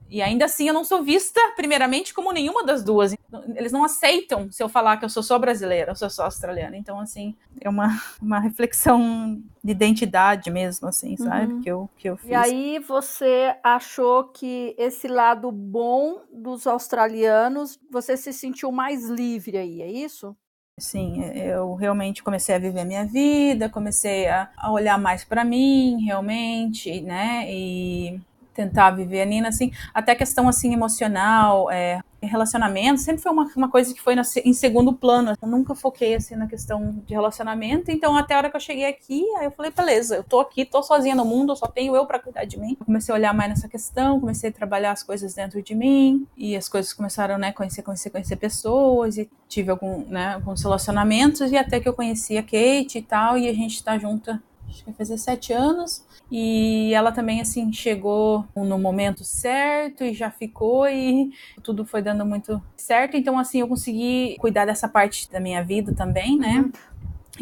E ainda assim eu não sou vista, primeiramente, como nenhuma das duas. Eles não aceitam se eu falar que eu sou só brasileira, eu sou só australiana. Então, assim, é uma, uma reflexão de identidade mesmo, assim, sabe? Uhum. Que, eu, que eu fiz. E aí você achou que esse lado bom dos australianos, você se sentiu mais livre aí, é isso? Sim, eu realmente comecei a viver a minha vida, comecei a, a olhar mais para mim, realmente, né? E tentar viver a Nina, assim, até questão, assim, emocional, é, relacionamento, sempre foi uma, uma coisa que foi na, em segundo plano, eu nunca foquei, assim, na questão de relacionamento, então até a hora que eu cheguei aqui, aí eu falei, beleza, eu tô aqui, tô sozinha no mundo, só tenho eu para cuidar de mim. comecei a olhar mais nessa questão, comecei a trabalhar as coisas dentro de mim, e as coisas começaram, né, conhecer, conhecer, conhecer pessoas, e tive algum, né, alguns relacionamentos, e até que eu conheci a Kate e tal, e a gente tá junta acho que vai fazer sete anos. E ela também, assim, chegou no momento certo e já ficou e tudo foi dando muito certo. Então, assim, eu consegui cuidar dessa parte da minha vida também, né? Uhum.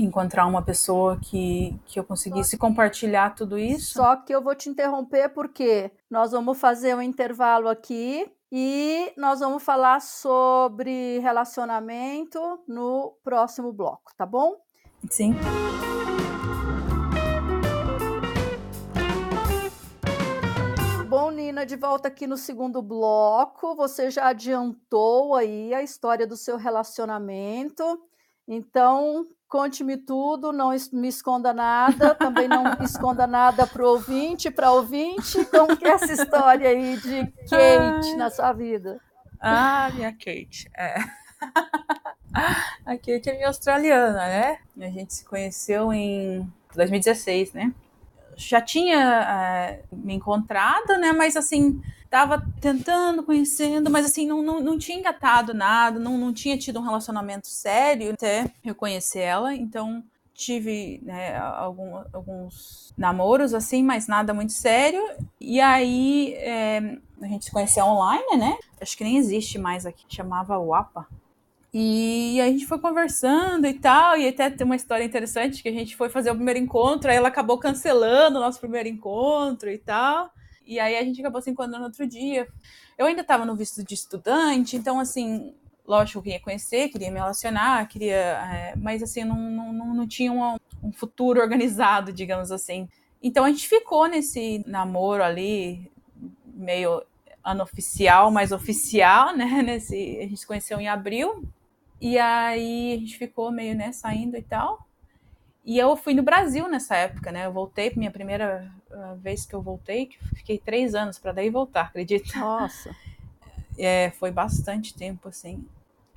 Encontrar uma pessoa que, que eu conseguisse compartilhar tudo isso. Só que eu vou te interromper porque nós vamos fazer um intervalo aqui e nós vamos falar sobre relacionamento no próximo bloco, tá bom? Sim. Bom, Nina, de volta aqui no segundo bloco. Você já adiantou aí a história do seu relacionamento. Então, conte-me tudo, não me esconda nada, também não esconda nada para o ouvinte, para ouvinte. Como que é essa história aí de Kate na sua vida? Ah, minha Kate. É. A Kate é minha australiana, né? A gente se conheceu em 2016, né? Já tinha uh, me encontrado, né? Mas assim, tava tentando, conhecendo, mas assim, não, não, não tinha engatado nada, não, não tinha tido um relacionamento sério até eu conhecer ela. Então, tive né, algum, alguns namoros, assim, mas nada muito sério. E aí, é, a gente se conheceu online, né? Acho que nem existe mais aqui, chamava WAPA. E a gente foi conversando e tal, e até tem uma história interessante que a gente foi fazer o primeiro encontro, aí ela acabou cancelando o nosso primeiro encontro e tal. E aí a gente acabou se encontrando outro dia. Eu ainda estava no visto de estudante, então assim, lógico, eu queria conhecer, queria me relacionar, queria. É, mas assim, não, não, não tinha um, um futuro organizado, digamos assim. Então a gente ficou nesse namoro ali, meio anoficial, mas oficial, né? Nesse, a gente se conheceu em abril e aí a gente ficou meio, né, saindo e tal. E eu fui no Brasil nessa época, né? Eu voltei, minha primeira uh, vez que eu voltei, que fiquei três anos para daí voltar, acredita? Nossa. É, foi bastante tempo, assim.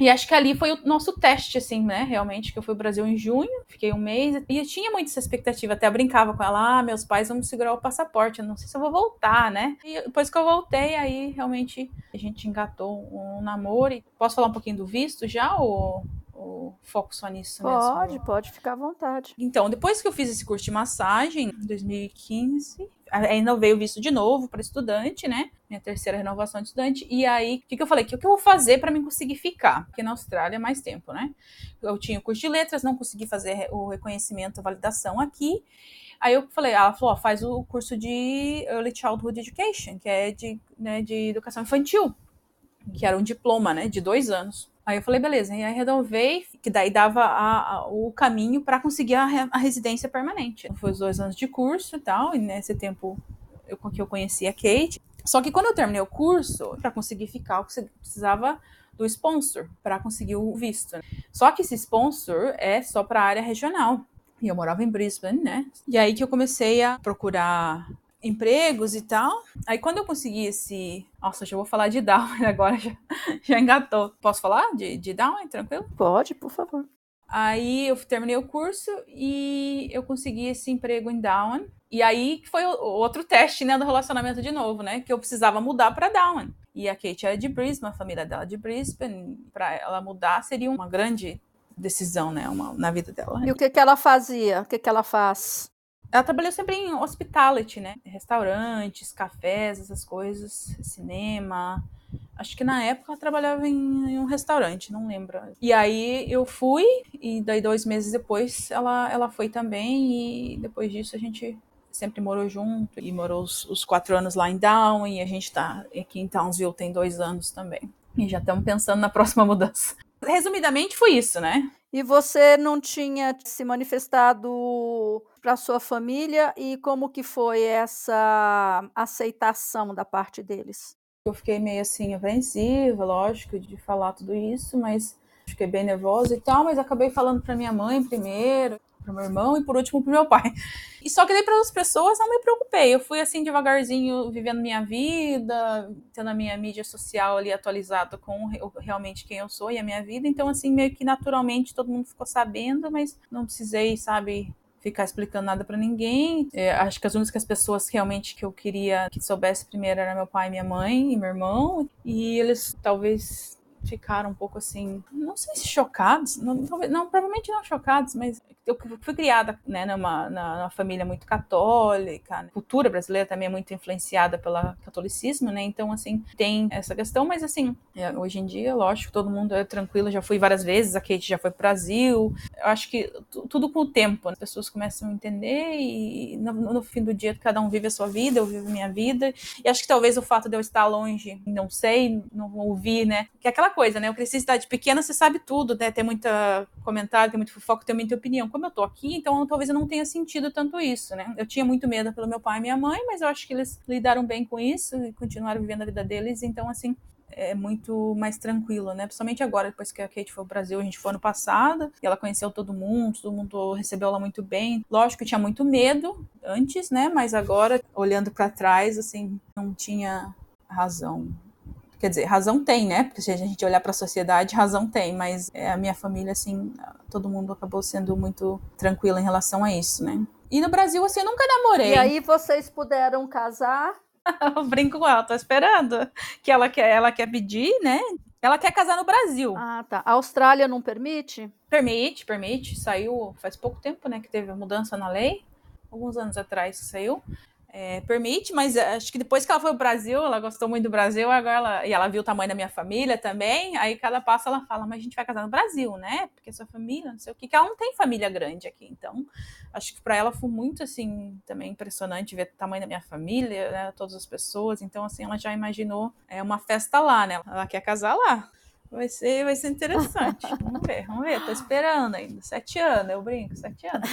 E acho que ali foi o nosso teste, assim, né? Realmente, que eu fui ao Brasil em junho, fiquei um mês, e eu tinha muito essa expectativa, até brincava com ela, ah, meus pais vão me segurar o passaporte, eu não sei se eu vou voltar, né? E depois que eu voltei, aí realmente a gente engatou um namoro. E posso falar um pouquinho do visto já, ou, ou foco só nisso pode, mesmo? Pode, pode ficar à vontade. Então, depois que eu fiz esse curso de massagem, em 2015, ainda veio visto de novo para estudante, né? Minha terceira renovação de estudante. E aí, o que, que eu falei? O que, que eu vou fazer para me conseguir ficar? Porque na Austrália é mais tempo, né? Eu tinha o curso de letras, não consegui fazer o reconhecimento, a validação aqui. Aí eu falei, ela falou, ó, faz o curso de Early Childhood Education, que é de, né, de educação infantil, que era um diploma, né, de dois anos. Aí eu falei, beleza, e aí renovei, que daí dava a, a, o caminho para conseguir a, a, residência permanente. Foi os dois anos de curso e tal, e nesse tempo eu, que eu conheci a Kate. Só que quando eu terminei o curso, para conseguir ficar, eu precisava do sponsor para conseguir o visto. Só que esse sponsor é só para a área regional. E eu morava em Brisbane, né? E aí que eu comecei a procurar empregos e tal. Aí quando eu consegui esse. Nossa, já vou falar de Down agora, já, já engatou. Posso falar de, de Down? Tranquilo? Pode, por favor. Aí eu terminei o curso e eu consegui esse emprego em Down. E aí que foi o outro teste, né, do relacionamento de novo, né? Que eu precisava mudar para Down. E a Kate era de Brisbane, a família dela de Brisbane. Para ela mudar seria uma grande decisão, né, uma, na vida dela. E o que que ela fazia? O que que ela faz? Ela trabalhou sempre em hospitality, né? Restaurantes, cafés, essas coisas, cinema. Acho que na época ela trabalhava em, em, um restaurante, não lembro. E aí eu fui, e daí dois meses depois ela, ela foi também, e depois disso a gente sempre morou junto, e morou os, os quatro anos lá em Down, e a gente tá aqui em Townsville tem dois anos também. E já estamos pensando na próxima mudança. Resumidamente foi isso, né? E você não tinha se manifestado para sua família e como que foi essa aceitação da parte deles? Eu fiquei meio assim apreensiva, lógico, de falar tudo isso, mas fiquei bem nervosa e tal, mas acabei falando para minha mãe primeiro pro meu irmão e por último pro meu pai. E só que daí para as pessoas não me preocupei. Eu fui assim devagarzinho vivendo minha vida, tendo a minha mídia social ali atualizada com realmente quem eu sou e a minha vida. Então assim meio que naturalmente todo mundo ficou sabendo, mas não precisei, sabe, ficar explicando nada para ninguém. É, acho que as únicas pessoas realmente que eu queria que soubesse primeiro era meu pai, minha mãe e meu irmão. E eles talvez ficaram um pouco assim, não sei se chocados, não, talvez, não provavelmente não chocados, mas eu fui criada né, numa, numa família muito católica, né? cultura brasileira também é muito influenciada pelo catolicismo, né? Então, assim, tem essa questão, mas assim, é, hoje em dia, lógico, todo mundo é tranquilo, já fui várias vezes, a Kate já foi pro Brasil. Eu acho que tudo com o tempo, né? as pessoas começam a entender e no, no, fim do dia cada um vive a sua vida, eu vivo a minha vida. E acho que talvez o fato de eu estar longe, não sei, não ouvir, né? Que aquela coisa, né? Eu cresci em cidade pequena, você sabe tudo, né? Tem muita comentário, tem muito fofoca, tem muita opinião como eu tô aqui, então talvez eu não tenha sentido tanto isso, né? Eu tinha muito medo pelo meu pai e minha mãe, mas eu acho que eles lidaram bem com isso e continuaram vivendo a vida deles, então assim, é muito mais tranquilo, né? Principalmente agora, depois que a Kate foi ao Brasil, a gente foi ano passado, e ela conheceu todo mundo, todo mundo recebeu ela muito bem. Lógico que tinha muito medo antes, né? Mas agora, olhando para trás, assim, não tinha razão Quer dizer, razão tem, né? Porque se a gente olhar para a sociedade, razão tem, mas é, a minha família, assim, todo mundo acabou sendo muito tranquilo em relação a isso, né? E no Brasil, assim, eu nunca namorei. E aí vocês puderam casar? eu brinco com ela, tô esperando. Que ela quer, ela quer pedir, né? Ela quer casar no Brasil. Ah, tá. A Austrália não permite? Permite, permite. Saiu faz pouco tempo, né? Que teve a mudança na lei. Alguns anos atrás saiu é, permite, mas eh, acho que depois que ela foi ao Brasil, ela gostou muito do Brasil, agora ela, e ela viu o tamanho da minha família também, aí cada passo ela fala, mas a gente vai casar no Brasil, né? Porque sua família, não sei o que, que ela não tem família grande aqui, então acho que para ela foi muito, assim, também impressionante ver o tamanho da minha família, né, todas as pessoas, então assim, ela já imaginou é, uma festa lá, né? Ela quer casar lá. Vai ser, vai ser interessante. Vamos ver, vamos ver. Tô esperando ainda. Sete anos, eu brinco, sete anos.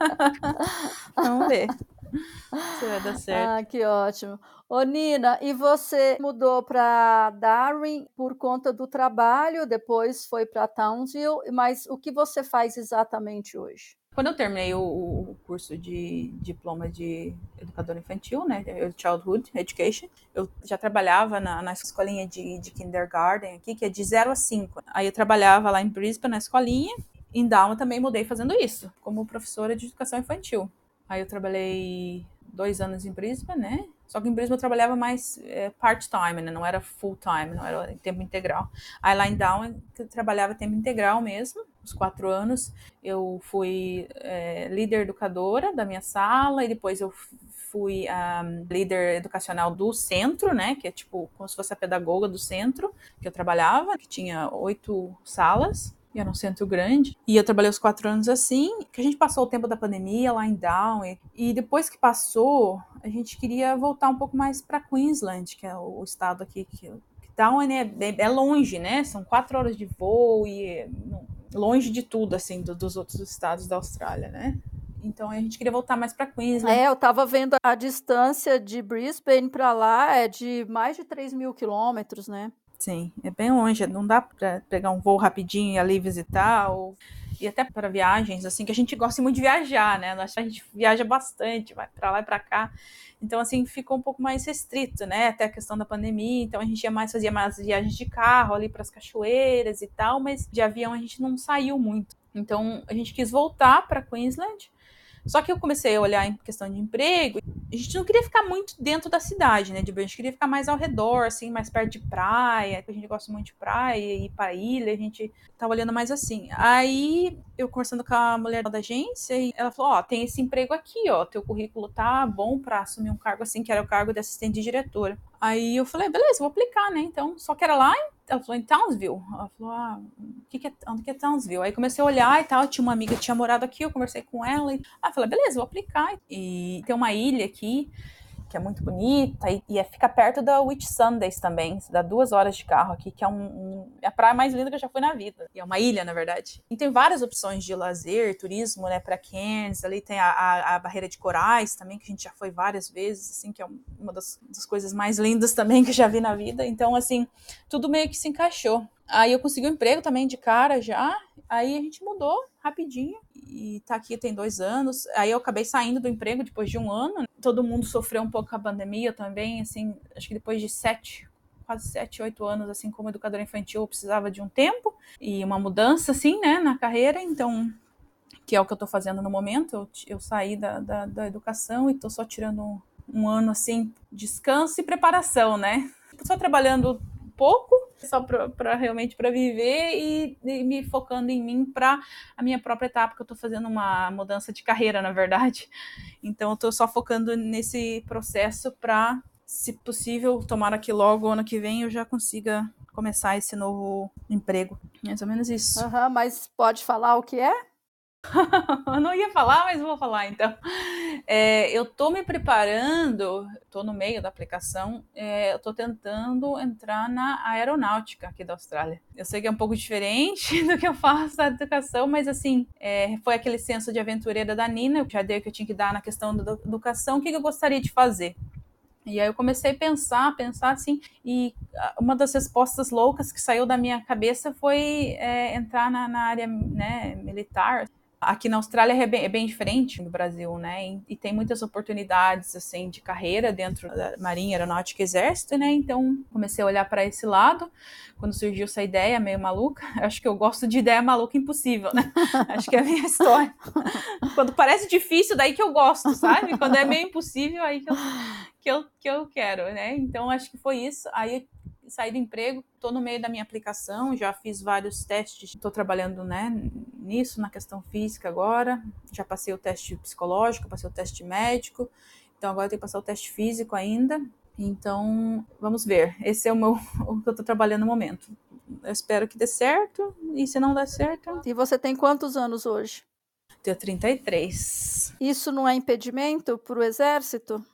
vamos ver. Se vai dar certo. Ah, que ótimo. Ô, Nina, e você mudou para Darwin por conta do trabalho, depois foi para Townsville, mas o que você faz exatamente hoje? Quando eu terminei o, o, curso de diploma de educador infantil, né, Childhood Education, eu já trabalhava na, na escolinha de, de kindergarten aqui, que é de 0 a 5. Aí eu trabalhava lá em Brisbane, na escolinha, em Down também mudei fazendo isso, como professora de educação infantil. Aí eu trabalhei dois anos em Brisbane, né? Só que em Brisbane eu trabalhava mais é, part-time, né? Não era full-time, não era tempo integral. Aí lá em Down eu trabalhava tempo integral mesmo, os quatro anos. Eu fui é, líder educadora da minha sala e depois eu fui um, líder educacional do centro, né? Que é tipo como se fosse a pedagoga do centro que eu trabalhava, que tinha oito salas e era um centro grande. E eu trabalhei os quatro anos assim, que a gente passou o tempo da pandemia lá em Down. E, depois que passou, a gente queria voltar um pouco mais para Queensland, que é o, estado aqui que, Down é, é, é, longe, né? São quatro horas de voo e longe de tudo, assim, do, dos outros estados da Austrália, né? Então a gente queria voltar mais para Queensland. É, eu estava vendo a distância de Brisbane para lá é de mais de 3 mil quilômetros, né? Sim, é bem longe, não dá para pegar um voo rapidinho e ali visitar, ou... e até para viagens, assim, que a gente gosta muito de viajar, né? A gente viaja bastante, vai para lá e para cá. Então, assim, ficou um pouco mais restrito, né? Até a questão da pandemia. Então, a gente ia mais, fazia mais viagens de carro ali para as cachoeiras e tal, mas de avião a gente não saiu muito. Então, a gente quis voltar para Queensland Só que eu comecei a olhar em questão de emprego, a gente não queria ficar muito dentro da cidade, né, de a gente queria ficar mais ao redor, assim, mais perto de praia, a gente gosta muito de praia, ir pra ilha, a gente tava olhando mais assim. Aí, eu conversando com a mulher da agência, e ela falou, ó, oh, tem esse emprego aqui, ó, teu currículo tá bom para assumir um cargo assim, que era o cargo de assistente de diretora. Aí eu falei, beleza, vou aplicar, né, então, só que era lá em ela falou em Townsville. Ela falou, ah, que que é, onde que é Townsville? Aí comecei a olhar e tal. Tinha uma amiga que tinha morado aqui, eu conversei com ela. E, ah, falei, beleza, vou aplicar. E tem uma ilha aqui que é muito bonita, e, e é, fica perto da Witch Sundays também, dá duas horas de carro aqui, que é um, um, é a praia mais linda que eu já fui na vida. E é uma ilha, na verdade. E tem várias opções de lazer, turismo, né, para Cairns, ali tem a, a, a, barreira de corais também, que a gente já foi várias vezes, assim, que é uma das, das coisas mais lindas também que eu já vi na vida. Então, assim, tudo meio que se encaixou. Aí eu consegui um emprego também de cara já, aí a gente mudou rapidinho e tá aqui tem dois anos. Aí eu acabei saindo do emprego depois de um ano. Todo mundo sofreu um pouco com a pandemia também, assim, acho que depois de sete, quase sete, oito anos, assim, como educadora infantil, eu precisava de um tempo e uma mudança, assim, né, na carreira. Então, que é o que eu tô fazendo no momento. Eu, eu saí da, da, da educação e tô só tirando um, um ano, assim, descanso e preparação, né? Só trabalhando pouco, só para realmente para viver e, e, me focando em mim para a minha própria etapa, que eu estou fazendo uma mudança de carreira, na verdade. Então eu estou só focando nesse processo para, se possível, tomara que logo ano que vem eu já consiga começar esse novo emprego. Mais ou menos isso. Uhum, mas pode falar o que é? eu não ia falar, mas vou falar então. É, eu estou me preparando, estou no meio da aplicação, é, estou tentando entrar na aeronáutica aqui da Austrália. Eu sei que é um pouco diferente do que eu faço na educação, mas assim, é, foi aquele senso de aventureira da Nina, eu já dei o que eu tinha que dar na questão da educação, o que, que eu gostaria de fazer. E aí eu comecei a pensar, pensar assim, e uma das respostas loucas que saiu da minha cabeça foi é, entrar na, na área né, militar. Aqui na Austrália é bem, é bem, diferente do Brasil, né? E, e, tem muitas oportunidades assim de carreira dentro da Marinha, Aeronáutica e Exército, né? Então comecei a olhar para esse lado quando surgiu essa ideia meio maluca. Acho que eu gosto de ideia maluca impossível, né? Acho que é a minha história. quando parece difícil, daí que eu gosto, sabe? Quando é meio impossível, aí que eu, que eu, que eu quero, né? Então acho que foi isso. Aí saí do emprego, estou no meio da minha aplicação, já fiz vários testes, estou trabalhando né, nisso, na questão física agora, já passei o teste psicológico, passei o teste médico, então agora eu tenho que passar o teste físico ainda. Então, vamos ver. Esse é o meu o que eu estou trabalhando no momento. Eu espero que dê certo, e se não der certo. E você tem quantos anos hoje? Tenho 33. Isso não é impedimento para o exército?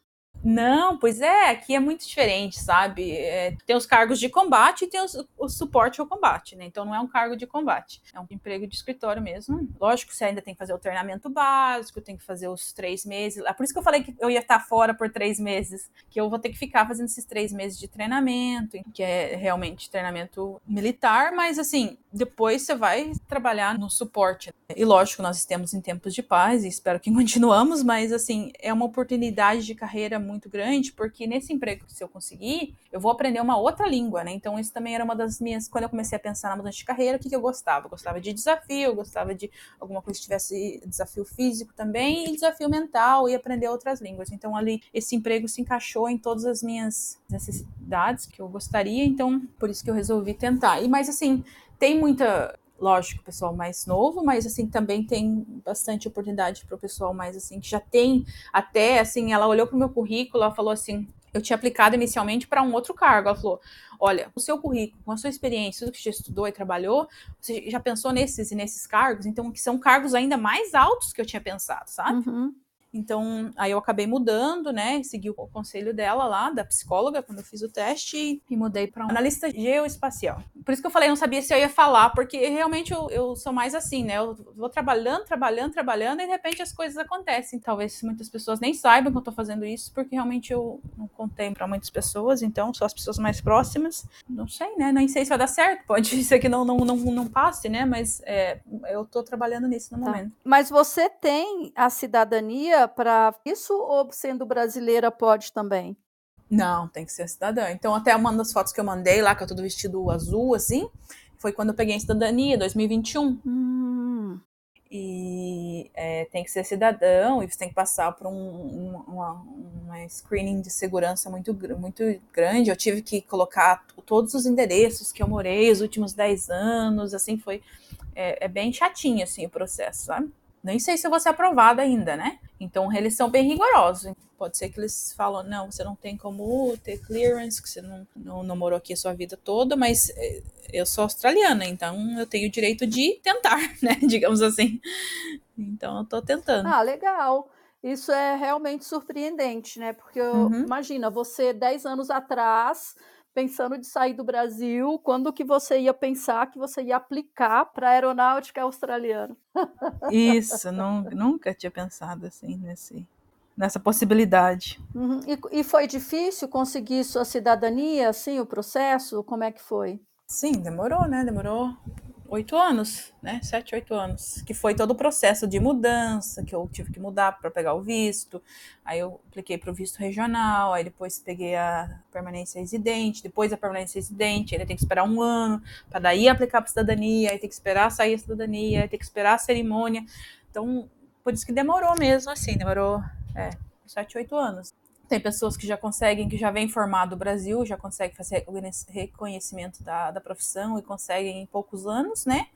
Não, pois é, aqui é muito diferente, sabe? É, tem os cargos de combate e tem os, o suporte ao combate, né? Então não é um cargo de combate, é um emprego de escritório mesmo. Lógico que você ainda tem que fazer o treinamento básico, tem que fazer os três meses. É por isso que eu falei que eu ia estar fora por três meses, que eu vou ter que ficar fazendo esses três meses de treinamento, que é realmente treinamento militar, mas assim, depois você vai trabalhar no suporte. E lógico, nós estamos em tempos de paz e espero que continuamos, mas assim, é uma oportunidade de carreira muito grande, porque nesse emprego que se eu conseguir, eu vou aprender uma outra língua, né? Então, isso também era uma das minhas. Quando eu comecei a pensar na mudança de carreira, o que, que eu gostava? Eu gostava de desafio, eu gostava de alguma coisa que tivesse desafio físico também e desafio mental e aprender outras línguas. Então, ali, esse emprego se encaixou em todas as minhas necessidades que eu gostaria, então, por isso que eu resolvi tentar. E, mas, assim, tem muita lógico, pessoal mais novo, mas assim também tem bastante oportunidade para o pessoal mais assim que já tem até assim, ela olhou para o meu currículo, ela falou assim, eu tinha aplicado inicialmente para um outro cargo. Ela falou: "Olha, o seu currículo, com a sua experiência, tudo que você estudou e trabalhou, você já pensou nesses e nesses cargos? Então, que são cargos ainda mais altos que eu tinha pensado, sabe?" Uhum. Então, aí eu acabei mudando, né? Segui o conselho dela lá, da psicóloga, quando eu fiz o teste, e mudei para um analista geoespacial. Por isso que eu falei, eu não sabia se eu ia falar, porque realmente eu, eu sou mais assim, né? Eu vou trabalhando, trabalhando, trabalhando, e de repente as coisas acontecem. Talvez muitas pessoas nem saibam que eu tô fazendo isso, porque realmente eu não contei para muitas pessoas, então só as pessoas mais próximas. Não sei, né? Nem sei se vai dar certo, pode ser que não, não, não, não passe, né? Mas é, eu tô trabalhando nisso no tá. momento. Mas você tem a cidadania para isso ou sendo brasileira pode também? Não, tem que ser cidadã. Então, até uma das fotos que eu mandei lá, que eu tô vestido azul, assim, foi quando eu peguei a cidadania, 2021. Hum. E é, tem que ser cidadão e você tem que passar por um, um, uma, uma, screening de segurança muito, muito grande. Eu tive que colocar todos os endereços que eu morei os últimos 10 anos, assim, foi é, é bem chatinho assim o processo, sabe? Nem sei se eu vou ser aprovada ainda, né? Então eles são bem rigorosos. Pode ser que eles falam, não, você não tem como ter clearance, que você não, não, não morou aqui a sua vida toda, mas é, eu sou australiana, então eu tenho o direito de tentar, né? Digamos assim. Então eu tô tentando. Ah, legal. Isso é realmente surpreendente, né? Porque uhum. imagina, você 10 anos atrás pensando de sair do Brasil, quando que você ia pensar que você ia aplicar para a aeronáutica australiana? Isso, não, nunca tinha pensado assim nesse, nessa possibilidade. Uhum. E, e, foi difícil conseguir sua cidadania, assim, o processo? Como é que foi? Sim, demorou, né? Demorou oito anos, né? Sete, oito anos. Que foi todo o processo de mudança, que eu tive que mudar para pegar o visto. Aí eu apliquei para o visto regional, aí depois peguei a permanência residente, depois a permanência residente, aí tem que esperar um ano para daí aplicar para cidadania, aí tem que esperar sair a cidadania, aí tem que esperar a cerimônia. Então, por isso que demorou mesmo, assim, demorou é, sete, oito anos. Tem pessoas que já conseguem, que já vêm formado do Brasil, já conseguem fazer reconhecimento da, da profissão e conseguem em poucos anos, né?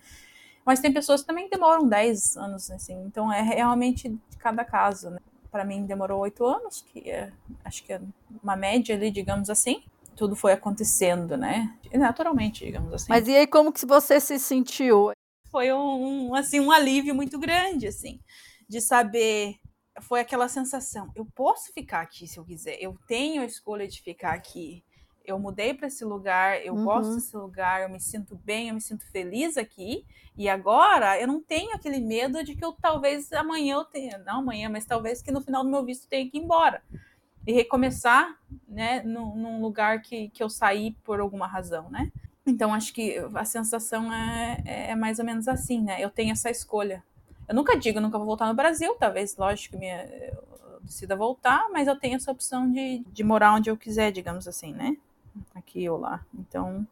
Mas tem pessoas que também demoram 10 anos, assim. Então é realmente de cada caso, né? Para mim demorou 8 anos, que é, acho que é uma média ali, digamos assim. Tudo foi acontecendo, né? Naturalmente, digamos assim. Mas e aí como que você se sentiu? Foi um, um assim um alívio muito grande, assim, de saber foi aquela sensação: eu posso ficar aqui se eu quiser, eu tenho a escolha de ficar aqui. Eu mudei para esse lugar, eu uhum. gosto desse lugar, eu me sinto bem, eu me sinto feliz aqui. E agora eu não tenho aquele medo de que eu talvez amanhã eu tenha, não amanhã, mas talvez que no final do meu visto tenha que ir embora e recomeçar, né, num, num lugar que, que eu saí por alguma razão, né? Então acho que a sensação é, é mais ou menos assim, né? Eu tenho essa escolha eu nunca digo, nunca vou voltar no Brasil, talvez, lógico, minha, eu decida voltar, mas eu tenho essa opção de, de morar onde eu quiser, digamos assim, né? Aqui ou lá. Então,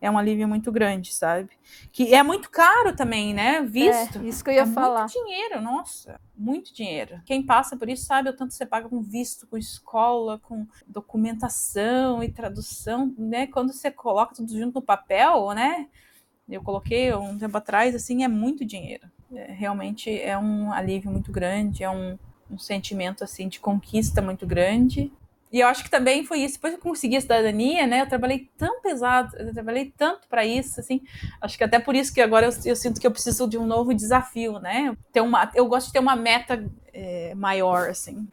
é um alívio muito grande, sabe? Que é muito caro também, né? Visto. É, isso que eu ia é falar. Muito dinheiro, nossa, muito dinheiro. Quem passa por isso sabe o tanto você paga com visto, com escola, com documentação e tradução, né? Quando você coloca tudo junto no papel, né? Eu coloquei um tempo atrás, assim, é muito dinheiro. É, realmente é um alívio muito grande, é um, um sentimento assim de conquista muito grande. E eu acho que também foi isso. Depois que eu consegui a cidadania, né? Eu trabalhei tão pesado, eu trabalhei tanto para isso, assim. Acho que até por isso que agora eu, eu, sinto que eu preciso de um novo desafio, né? Ter uma, eu gosto de ter uma meta é, maior, assim.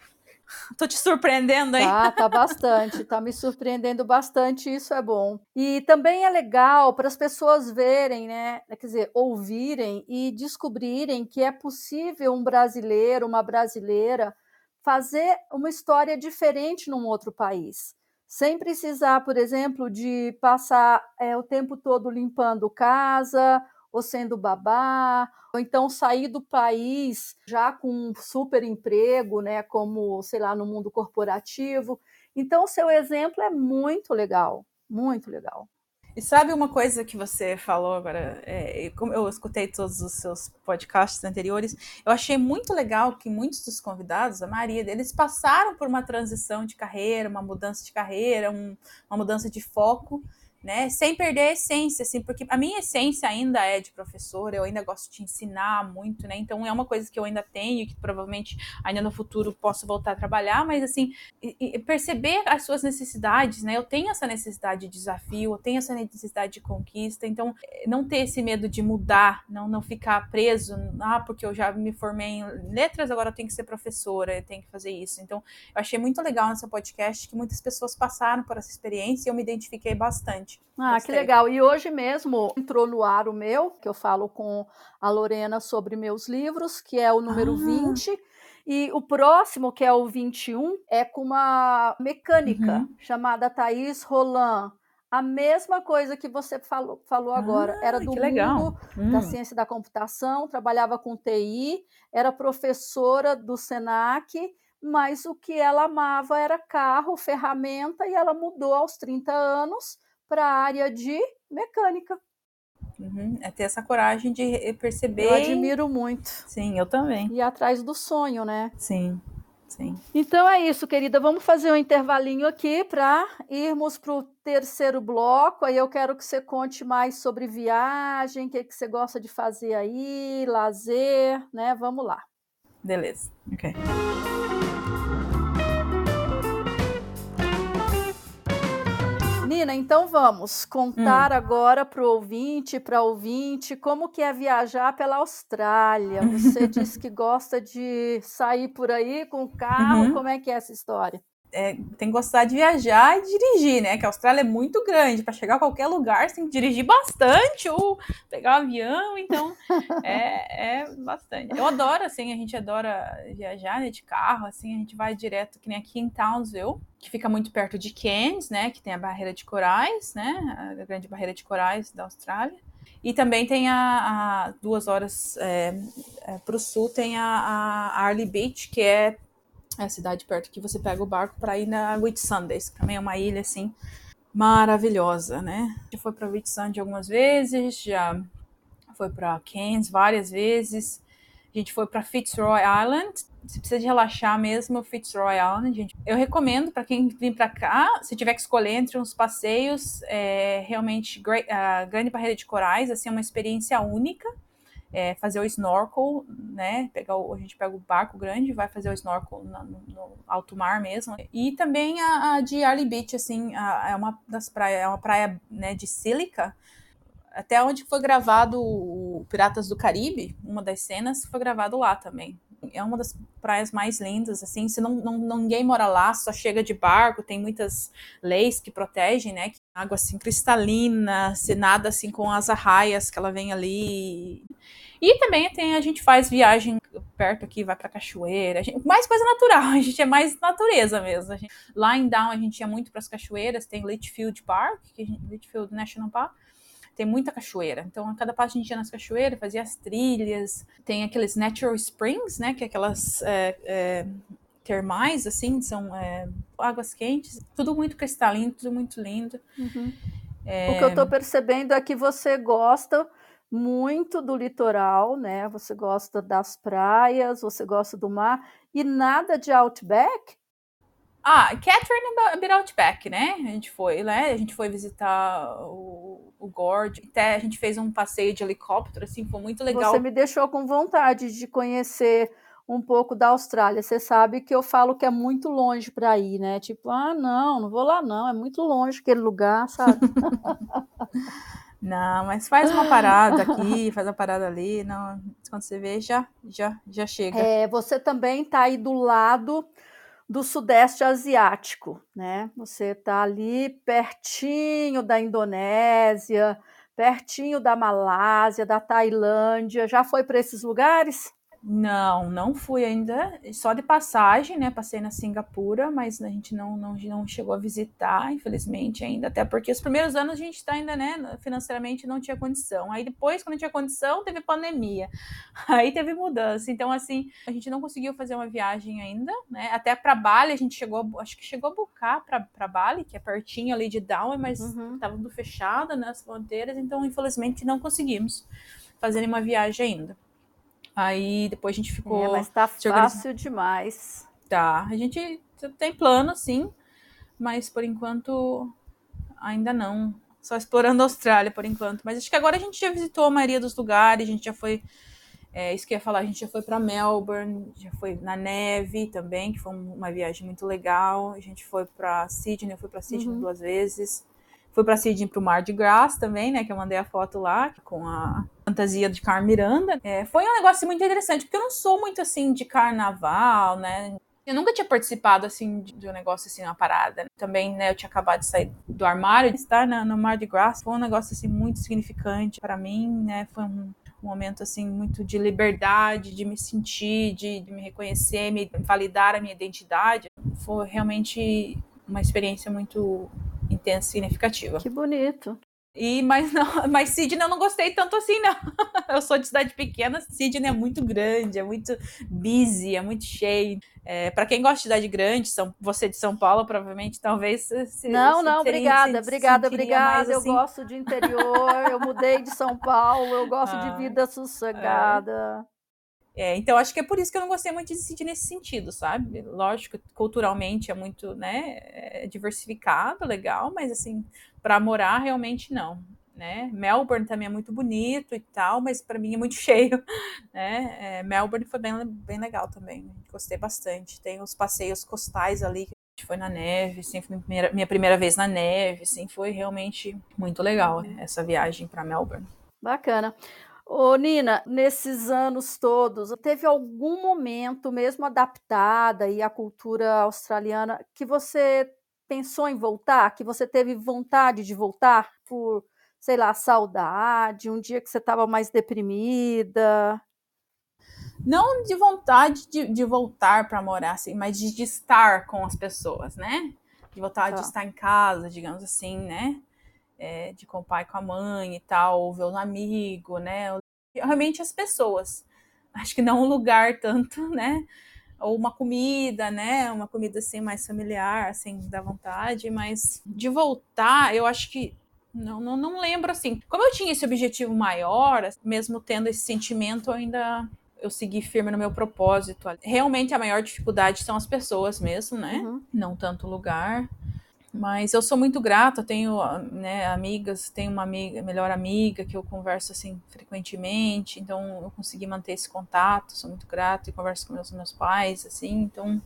Tô te surpreendendo aí. Tá, tá bastante, tá me surpreendendo bastante, isso é bom. E também é legal para as pessoas verem, né, quer dizer, ouvirem e descobrirem que é possível um brasileiro, uma brasileira fazer uma história diferente num outro país. Sem precisar, por exemplo, de passar é, o tempo todo limpando casa ou sendo babá, ou então sair do país já com um super emprego, né, como, sei lá, no mundo corporativo. Então, o seu exemplo é muito legal, muito legal. E sabe uma coisa que você falou agora? É, como eu escutei todos os seus podcasts anteriores, eu achei muito legal que muitos dos convidados, a maioria deles, passaram por uma transição de carreira, uma mudança de carreira, um, uma mudança de foco né? Sem perder a essência, assim, porque a minha essência ainda é de professora, eu ainda gosto de ensinar muito, né? Então é uma coisa que eu ainda tenho, que provavelmente ainda no futuro posso voltar a trabalhar, mas assim, perceber as suas necessidades, né? Eu tenho essa necessidade de desafio, eu tenho essa necessidade de conquista, então eh, não ter esse medo de mudar, não, não ficar preso, ah, porque eu já me formei em letras, agora eu tenho que ser professora, eu tenho que fazer isso. Então, eu achei muito legal nesse podcast que muitas pessoas passaram por essa experiência e eu me identifiquei bastante. Ah, Gostei. que legal. E hoje mesmo entrou no ar o meu, que eu falo com a Lorena sobre meus livros, que é o número ah. 20. E o próximo, que é o 21, é com uma mecânica uhum. chamada Thaís Roland. A mesma coisa que você falou, falou agora. Ah, era do mundo legal. da hum. ciência da computação, trabalhava com TI, era professora do SENAC, mas o que ela amava era carro, ferramenta, e ela mudou aos 30 anos para a área de mecânica. Uhum. É ter essa coragem de perceber. Eu admiro muito. Sim, eu também. E atrás do sonho, né? Sim. Sim. Então é isso, querida. Vamos fazer um intervalinho aqui para irmos para o terceiro bloco. Aí eu quero que você conte mais sobre viagem, o que, que você gosta de fazer aí, lazer, né? Vamos lá. Beleza. Ok. Nina, então vamos contar hum. agora para o ouvinte, para ouvinte, como que é viajar pela Austrália. Você disse que gosta de sair por aí com o carro, uhum. como é que é essa história? É, tem que gostar de viajar e dirigir, né? Que a Austrália é muito grande. Para chegar a qualquer lugar, você tem que dirigir bastante ou pegar um avião. Então, é, é bastante. Eu adoro, assim, a gente adora viajar né, de carro. Assim, a gente vai direto, que nem aqui em Townsville, que fica muito perto de Cairns, né? Que tem a barreira de corais, né? A grande barreira de corais da Austrália. E também tem a, a duas horas é, é, para o sul, tem a, a Arley Beach, que é é a cidade perto que você pega o barco para ir na Whitsundays, que também é uma ilha assim maravilhosa, né? Já foi para Whitsunday algumas vezes, já foi para Cairns várias vezes. A gente foi para Fitzroy Island. Se precisa de relaxar mesmo, Fitzroy Island, gente. Eu recomendo para quem vir para cá, se tiver que escolher entre uns passeios, é, realmente a Grande Barreira de Corais, assim, é uma experiência única é, fazer o snorkel, né? Pegar o, a gente pega o barco grande, vai fazer o snorkel no, no alto mar mesmo. E também a, a de Arley Beach, assim, a, é uma das praias, é uma praia né, de sílica. Até onde foi gravado o Piratas do Caribe, uma das cenas foi gravado lá também. É uma das praias mais lindas, assim, se não, não, ninguém mora lá, só chega de barco, tem muitas leis que protegem, né? Água assim cristalina, se nada assim com as arraias que ela vem ali. E também tem, a gente faz viagem perto aqui, vai pra cachoeira. Gente, mais coisa natural, a gente é mais natureza mesmo. Gente, lá em Down a gente ia muito para as cachoeiras, tem Litchfield Park, que gente, Litchfield National Park, tem muita cachoeira. Então, a cada passo a gente ia nas cachoeiras, fazia as trilhas. Tem aqueles natural springs, né? Que é aquelas é, é, termais, assim, são é, águas quentes. Tudo muito cristalino, tudo muito lindo. Uhum. É... O que eu estou percebendo é que você gosta muito do litoral, né? Você gosta das praias, você gosta do mar e nada de outback? Ah, Catherine é Outback, né? A gente foi, né? A gente foi visitar o, o Gorge, até a gente fez um passeio de helicóptero, assim, foi muito legal. Você me deixou com vontade de conhecer um pouco da Austrália. Você sabe que eu falo que é muito longe para ir, né? Tipo, ah, não, não vou lá não, é muito longe aquele lugar, sabe? Não, mas faz uma parada aqui, faz uma parada ali, não, quando você vê, já, já, já chega. É, você também está aí do lado do Sudeste Asiático, né? Você está ali pertinho da Indonésia, pertinho da Malásia, da Tailândia. Já foi para esses lugares? Não, não fui ainda, só de passagem, né? Passei na Singapura, mas a gente não, não, não chegou a visitar, infelizmente, ainda, até porque os primeiros anos a gente está ainda, né, financeiramente não tinha condição. Aí depois, quando tinha condição, teve pandemia, aí teve mudança. Então, assim, a gente não conseguiu fazer uma viagem ainda, né? Até para Bali, a gente chegou, acho que chegou a buscar para Bali, que é pertinho ali de Down, mas estava uhum. tudo fechado nas né, fronteiras, então, infelizmente, não conseguimos fazer uma viagem ainda. Aí depois a gente ficou. É, mas tá fácil demais. Tá. A gente tem plano, sim, mas por enquanto ainda não. Só explorando a Austrália por enquanto. Mas acho que agora a gente já visitou a maioria dos lugares, a gente já foi. É, isso que eu ia falar, a gente já foi para Melbourne, já foi na neve também, que foi uma viagem muito legal. A gente foi para Sydney, eu fui para Sydney uhum. duas vezes. Fui para Sydney pro Mar de Graça também, né? Que eu mandei a foto lá com a fantasia de Carmen Miranda. É, foi um negócio muito interessante, porque eu não sou muito assim de carnaval, né? Eu nunca tinha participado assim de um negócio assim, uma parada. Também, né, eu tinha acabado de sair do armário, de estar na, no Mar de Graça foi um negócio assim muito significante para mim, né? Foi um, um momento assim muito de liberdade, de me sentir, de, de me reconhecer, me validar a minha identidade. Foi realmente uma experiência muito intensa e significativa. Que bonito. E, mas, não, mas Sydney eu não gostei tanto assim, não. Eu sou de cidade pequena, Sydney é muito grande, é muito busy, é muito cheio. É, para quem gosta de cidade grande, são, você de São Paulo, provavelmente, talvez. Se, não, se não, teria, obrigada, se, obrigada, obrigada. Mais, assim... Eu gosto de interior, eu mudei de São Paulo, eu gosto ah, de vida sossegada. É, então, acho que é por isso que eu não gostei muito de Sydney nesse sentido, sabe? Lógico, culturalmente é muito, né, é diversificado, legal, mas assim, para morar realmente não, né? Melbourne também é muito bonito e tal, mas para mim é muito cheio, né? É, Melbourne foi bem, bem legal também, gostei bastante. Tem os passeios costais ali, que a gente foi na neve, assim, foi minha primeira, minha primeira vez na neve, assim, foi realmente muito legal essa viagem para Melbourne. Bacana. Ô, Nina, nesses anos todos, teve algum momento, mesmo adaptada e a cultura australiana, que você pensou em voltar, que você teve vontade de voltar por, sei lá, saudade, um dia que você estava mais deprimida? Não de vontade de, de voltar para morar, assim, mas de, de, estar com as pessoas, né? De vontade tá. de estar em casa, digamos assim, né? É, de com o pai, com a mãe e tal, ou ver um amigo, né? Realmente as pessoas. Acho que não um lugar tanto, né? ou uma comida, né? Uma comida assim mais familiar, assim, da vontade, mas de voltar, eu acho que não, não, não lembro assim. Como eu tinha esse objetivo maior, mesmo tendo esse sentimento, ainda eu segui firme no meu propósito. Realmente a maior dificuldade são as pessoas mesmo, né? Uhum. Não tanto o lugar. Mas eu sou muito grata, tenho né, amigas, tenho uma amiga, melhor amiga que eu converso assim frequentemente, então eu consegui manter esse contato, sou muito grata e converso com meus, meus pais, assim, então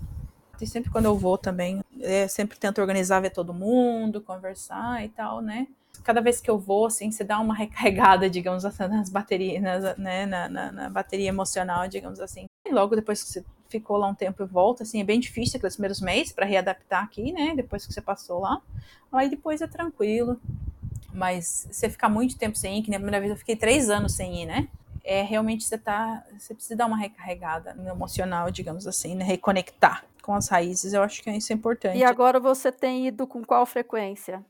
e sempre quando eu vou também, é, sempre tento organizar, ver todo mundo, conversar e tal, né? Cada vez que eu vou, assim, você dá uma recarregada, digamos assim, nas baterias, nas, né, na, na, na bateria emocional, digamos assim. E logo depois que você ficou lá um tempo e volta, assim, é bem difícil aqueles primeiros meses para readaptar aqui, né? Depois que você passou lá. Aí depois é tranquilo. Mas você ficar muito tempo sem ir, que na primeira vez eu fiquei três anos sem ir, né? É realmente você tá. Você precisa dar uma recarregada no emocional, digamos assim, né? Reconectar com as raízes. Eu acho que isso é importante. E agora você tem ido com qual frequência?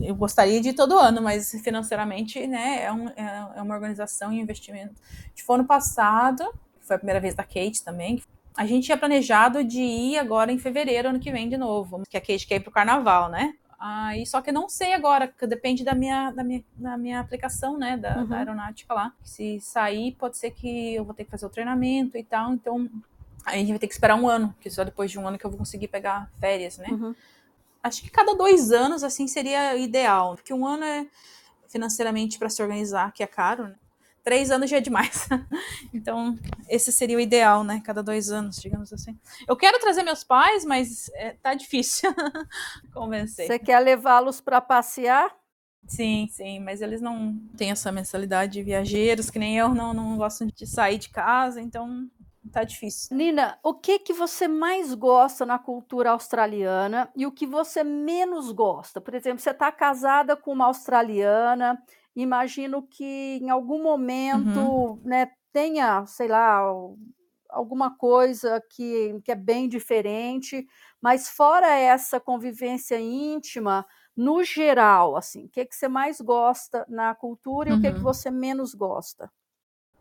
eu gostaria de ir todo ano, mas financeiramente, né, é, um, é, é uma organização e investimento. De foi ano passado, foi a primeira vez da Kate também. A gente tinha planejado de ir agora em fevereiro, ano que vem, de novo. Que a Kate quer ir pro carnaval, né? Aí, só que eu não sei agora, depende da minha, da minha, da minha aplicação, né? Da, uhum. da aeronáutica lá. Se sair, pode ser que eu vou ter que fazer o treinamento e tal. Então, a gente vai ter que esperar um ano, que só depois de um ano que eu vou conseguir pegar férias, né? Uhum. Acho que cada dois anos, assim, seria ideal. Porque um ano é financeiramente para se organizar, que é caro, né? Três anos já é demais. então, esse seria o ideal, né? Cada dois anos, digamos assim. Eu quero trazer meus pais, mas é, tá difícil convencer. Você quer levá-los para passear? Sim, sim, mas eles não têm essa mensalidade de viajeiros, que nem eu, não, não gostam de sair de casa, então tá difícil. Nina, o que que você mais gosta na cultura australiana e o que você menos gosta? Por exemplo, você está casada com uma australiana imagino que em algum momento uhum. né, tenha, sei lá, alguma coisa que, que é bem diferente, mas fora essa convivência íntima, no geral, assim, o que, que você mais gosta na cultura e uhum. o que, que uhum. você menos gosta?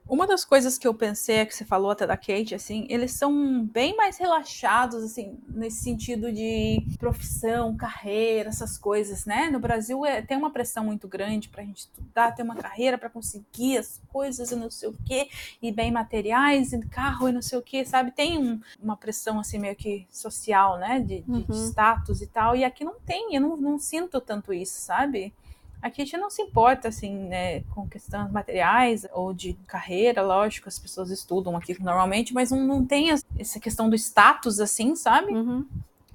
Uma das coisas que eu pensei, é que você falou até da Kate, assim, eles são bem mais relaxados, assim, nesse sentido de profissão, carreira, essas coisas, né? No Brasil é, tem uma pressão muito grande pra gente estudar, ter uma carreira para conseguir as coisas e não sei o quê, e bem materiais, e carro e não sei o quê, sabe? Tem um, uma pressão, assim, meio que social, né? De, de, uhum. de, status e tal, e aqui não tem, eu não, não sinto tanto isso, sabe? Aqui a gente não se importa, assim, né, com questões materiais ou de carreira, lógico, as pessoas estudam aqui normalmente, mas não, não tem essa questão do status, assim, sabe? Uhum.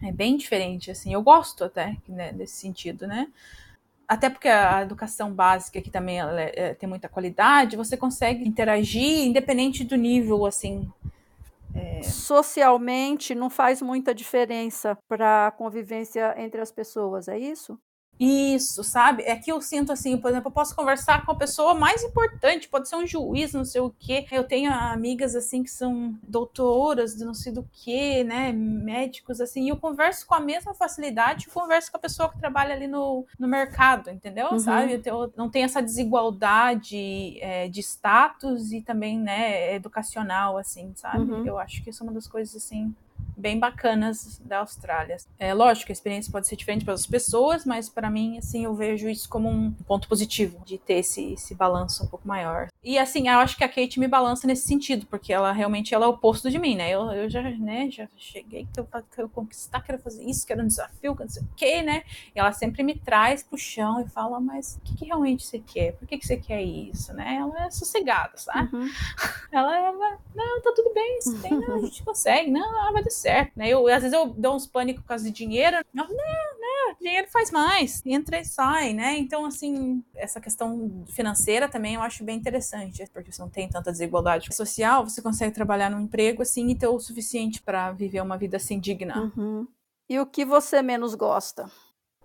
É bem diferente, assim. Eu gosto até né, desse sentido, né? Até porque a educação básica aqui também é, é, tem muita qualidade, você consegue interagir independente do nível, assim, é... Socialmente não faz muita diferença para a convivência entre as pessoas, é isso? Isso, sabe? É que eu sinto assim, por exemplo, eu posso conversar com a pessoa mais importante, pode ser um juiz, não sei o quê. Eu tenho amigas assim que são doutoras de não sei do que, né? Médicos, assim, e eu converso com a mesma facilidade, eu converso com a pessoa que trabalha ali no, no mercado, entendeu? Uhum. Sabe? Eu, não tem essa desigualdade é, de status e também, né, educacional, assim, sabe? Uhum. Eu acho que isso é uma das coisas assim bem bacanas da Austrália. É lógico, a experiência pode ser diferente para as pessoas, mas para mim, assim, eu vejo isso como um ponto positivo de ter esse, esse balanço um pouco maior. E assim, eu acho que a Kate me balança nesse sentido, porque ela realmente ela é o oposto de mim, né? Eu, eu já, né, já cheguei, que eu quero conquistar, quero fazer isso, quero um desafio, quero não sei o quê, né? E ela sempre me traz pro chão e fala, mas o que, que realmente você quer? Por que, que você quer isso, né? Ela é sossegada, sabe? Uhum. Ela é, não, tá tudo bem, você tem, não, a gente consegue, não, vai dar certo né? Eu, às vezes eu dou uns pânicos por causa de dinheiro. Eu, não, não, dinheiro faz mais, entra e sai, né? Então, assim, essa questão financeira também eu acho bem interessante, porque você não tem tanta desigualdade social, você consegue trabalhar num emprego assim e ter o suficiente para viver uma vida assim digna. Uhum. E o que você menos gosta?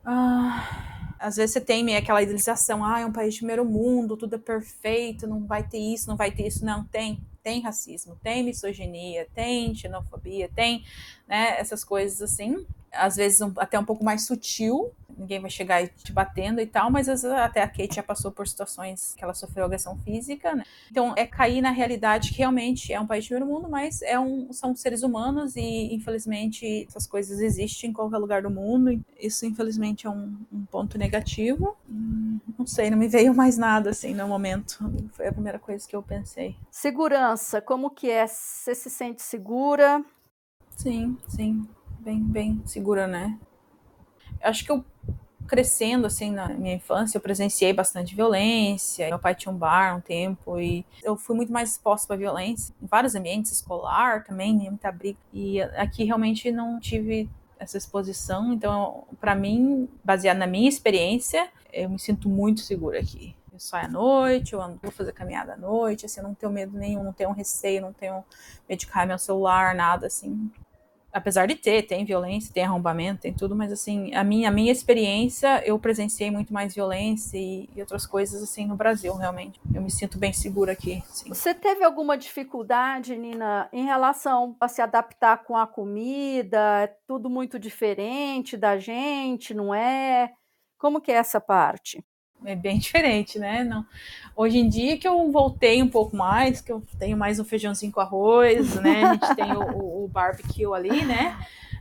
Ah, às vezes você tem meio aquela idealização, ah, é um país de primeiro mundo, tudo é perfeito, não vai ter isso, não vai ter isso, não tem tem racismo, tem misoginia, tem xenofobia, tem né, essas coisas assim, às vezes um, até um pouco mais sutil, ninguém vai chegar te batendo e tal, mas vezes até a Kate já passou por situações que ela sofreu agressão física, né? Então é cair na realidade que realmente é um país de primeiro mundo, mas é um, são seres humanos e infelizmente essas coisas existem em qualquer lugar do mundo. Isso infelizmente é um, um ponto negativo. Hum, não sei, não me veio mais nada assim no momento. Foi a primeira coisa que eu pensei. Segurança, como que é? Você se sente segura? Sim, sim, bem, bem segura, né? Acho que eu crescendo assim na minha infância, eu presenciei bastante violência. Meu pai tinha um bar um tempo e eu fui muito mais exposta para violência em vários ambientes, escolar também, muita briga. E aqui realmente não tive essa exposição, então para mim, baseado na minha experiência, eu me sinto muito segura aqui. Eu saio à noite, eu ando, vou fazer caminhada à noite, assim, eu não tenho medo nenhum, não tenho receio, não tenho medo de cair meu celular, nada assim apesar de ter, tem violência, tem arrombamento, tem tudo, mas assim, a minha, a minha experiência, eu presenciei muito mais violência e, e outras coisas assim no Brasil, realmente. Eu me sinto bem segura aqui. Sim. Você teve alguma dificuldade, Nina, em relação a se adaptar com a comida? É tudo muito diferente da gente, não é? Como que é essa parte? É bem diferente, né? Não. Hoje em dia que eu voltei um pouco mais, que eu tenho mais um feijãozinho com arroz, né? A gente tem o, o barbecue ali, né?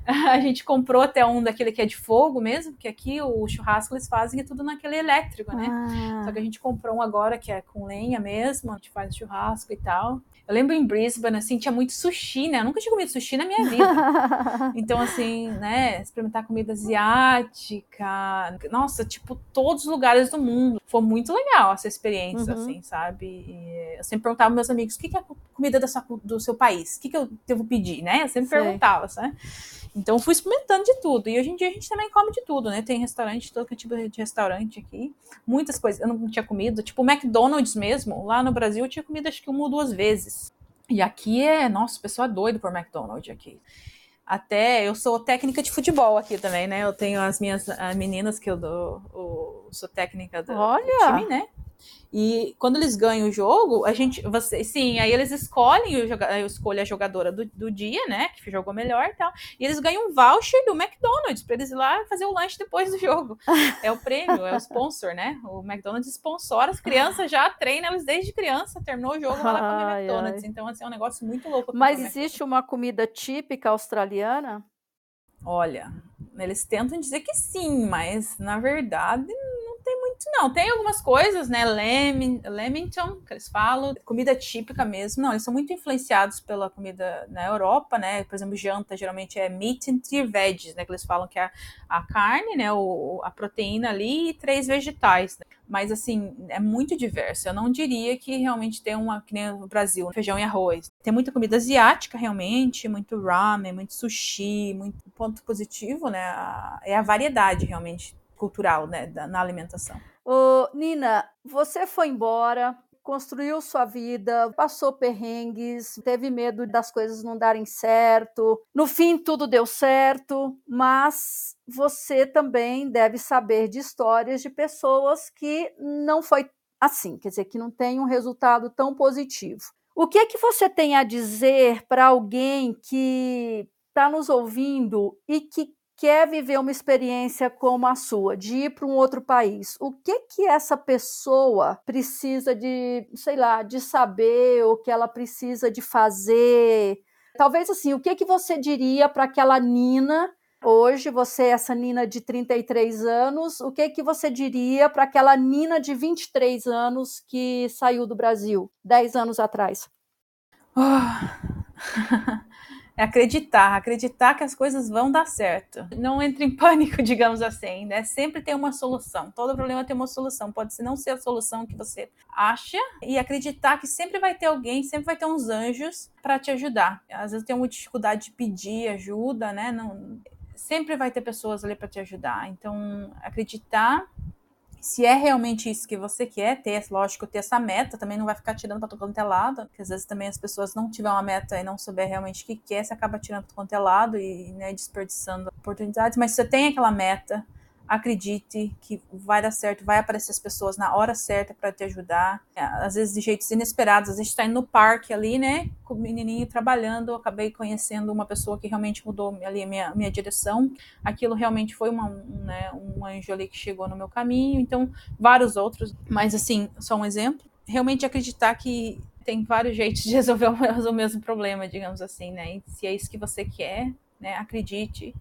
A gente comprou até um daquele que é de fogo mesmo, porque aqui o churrasco eles fazem é tudo naquele elétrico, né? Ah. Só que a gente comprou um agora que é com lenha mesmo, a gente faz churrasco e tal. Eu lembro em Brisbane, assim, tinha muito sushi, né? Eu nunca tinha comido sushi na minha vida. então, assim, né, experimentar comida asiática, nossa, tipo, todos os lugares do mundo. Foi muito legal essa experiência, uhum. assim, sabe? E eu sempre perguntava meus amigos, o que, que é comida da sua, do seu país? O que, que eu devo pedir, né? Eu sempre Sei. perguntava, sabe? Então fui experimentando de tudo. E hoje em dia a gente também come de tudo, né? Tem restaurante, todo tipo de restaurante aqui. Muitas coisas. Eu não tinha comido. Tipo, o McDonald's mesmo. Lá no Brasil eu tinha comido acho que uma ou duas vezes. E aqui é, nossa, o pessoal é doido por McDonald's aqui. Até eu sou técnica de futebol aqui também, né? Eu tenho as minhas meninas que eu dou, eu sou técnica do, Olha. do time, né? E quando eles ganham o jogo, a gente. Você, sim, aí eles escolhem, eu, eu escolho a jogadora do, do dia, né? Que jogou melhor e tal. E eles ganham um voucher do McDonald's para eles ir lá fazer o lanche depois do jogo. É o prêmio, é o sponsor, né? O McDonald's sponsora as crianças, já treina elas desde criança, terminou o jogo, vai lá comer McDonald's. Ai. Então, assim, é um negócio muito louco. Mas existe uma comida típica australiana? Olha, eles tentam dizer que sim, mas na verdade tem muito, não. Tem algumas coisas, né? Lemington, que eles falam, comida típica mesmo. Não, eles são muito influenciados pela comida na Europa, né? Por exemplo, janta geralmente é meat and three veggies, né? Que eles falam que é a carne, né? O, a proteína ali e três vegetais. Né? Mas, assim, é muito diverso. Eu não diria que realmente tem uma, que nem no Brasil, feijão e arroz. Tem muita comida asiática, realmente, muito ramen, muito sushi, muito ponto positivo, né? É a variedade, realmente cultural né, da, na alimentação. Nina, você foi embora, construiu sua vida, passou perrengues, teve medo das coisas não darem certo. No fim, tudo deu certo, mas você também deve saber de histórias de pessoas que não foi assim, quer dizer, que não tem um resultado tão positivo. O que é que você tem a dizer para alguém que está nos ouvindo e que quer viver uma experiência como a sua, de ir para um outro país, o que que essa pessoa precisa de, sei lá, de saber, o que ela precisa de fazer? Talvez assim, o que que você diria para aquela Nina Hoje, você, essa Nina de 33 anos, o que que você diria para aquela Nina de 23 anos que saiu do Brasil 10 anos atrás? Oh. É acreditar, acreditar que as coisas vão dar certo. Não entre em pânico, digamos assim, né? Sempre tem uma solução. Todo problema tem uma solução. Pode não ser a solução que você acha e acreditar que sempre vai ter alguém, sempre vai ter uns anjos para te ajudar. Às vezes tem uma dificuldade de pedir ajuda, né? Não, sempre vai ter pessoas ali para te ajudar. Então, acreditar se é realmente isso que você quer ter, lógico, ter essa meta, também não vai ficar tirando para todo quanto é lado, porque às vezes também as pessoas não tiver uma meta e não souber realmente o que quer, você acaba tirando para todo quanto é lado e né, desperdiçando oportunidades, mas se você tem aquela meta, acredite que vai dar certo, vai aparecer as pessoas na hora certa para te ajudar. É, às vezes de jeitos inesperados. A gente está indo no parque ali, né, com o menininho trabalhando, acabei conhecendo uma pessoa que realmente mudou ali a minha, minha direção. Aquilo realmente foi uma, um, né, um anjo ali que chegou no meu caminho. Então, vários outros, mas assim, só um exemplo. Realmente acreditar que tem vários jeitos de resolver o mesmo problema, digamos assim, né? E se é isso que você quer, né, acredite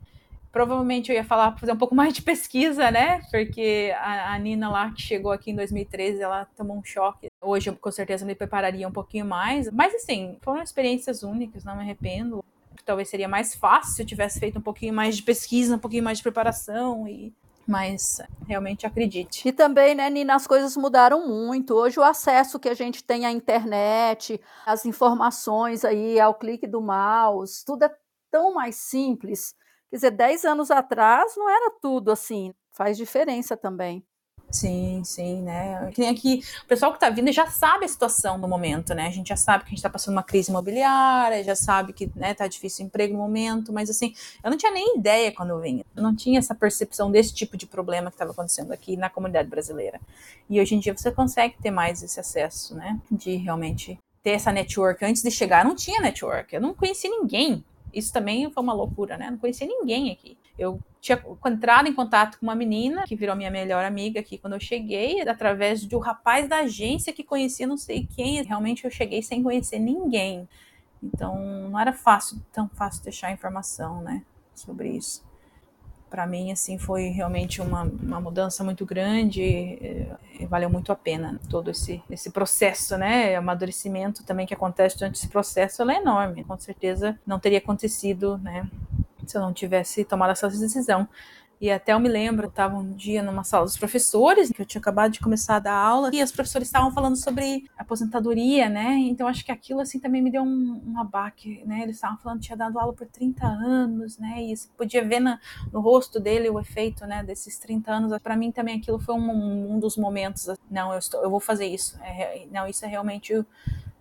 Provavelmente eu ia falar, fazer um pouco mais de pesquisa, né? Porque a, a, Nina lá, que chegou aqui em 2013, ela tomou um choque. Hoje eu com certeza me prepararia um pouquinho mais. Mas assim, foram experiências únicas, não me arrependo. Talvez seria mais fácil se eu tivesse feito um pouquinho mais de pesquisa, um pouquinho mais de preparação e mas realmente acredite. E também, né, Nina, as coisas mudaram muito. Hoje o acesso que a gente tem à internet, as informações aí ao clique do mouse, tudo é tão mais simples Quer dizer, 10 anos atrás não era tudo assim, faz diferença também. Sim, sim, né? Tem aqui, o pessoal que está vindo já sabe a situação do momento, né? A gente já sabe que a gente está passando uma crise imobiliária, já sabe que né, tá difícil o emprego no momento, mas assim, eu não tinha nem ideia quando eu vim. Eu não tinha essa percepção desse tipo de problema que estava acontecendo aqui na comunidade brasileira. E hoje em dia você consegue ter mais esse acesso, né? De realmente ter essa network. Antes de chegar, não tinha network. Eu não conhecia ninguém isso também foi uma loucura, né? Não conhecia ninguém aqui. Eu tinha entrado em contato com uma menina que virou minha melhor amiga aqui quando eu cheguei, através um rapaz da agência que conhecia não sei quem. Realmente eu cheguei sem conhecer ninguém. Então não era fácil, tão fácil deixar informação, né, sobre isso para mim assim foi realmente uma, uma mudança muito grande e, e, valeu muito a pena todo esse esse processo né amadurecimento também que acontece durante esse processo é enorme. Com certeza não teria acontecido né se eu não tivesse tomado essa decisão e até eu me lembro, eu estava um dia numa sala dos professores, que eu tinha acabado de começar a dar aula, e os professores estavam falando sobre aposentadoria, né? Então acho que aquilo assim também me deu um, um abaque, né? Eles estavam falando que tinha dado aula por 30 anos, né? E você podia ver na, no rosto dele o efeito, né, desses 30 anos. Para mim também aquilo foi um, um dos momentos, não, eu, estou, eu vou fazer isso. É, não, isso é realmente o,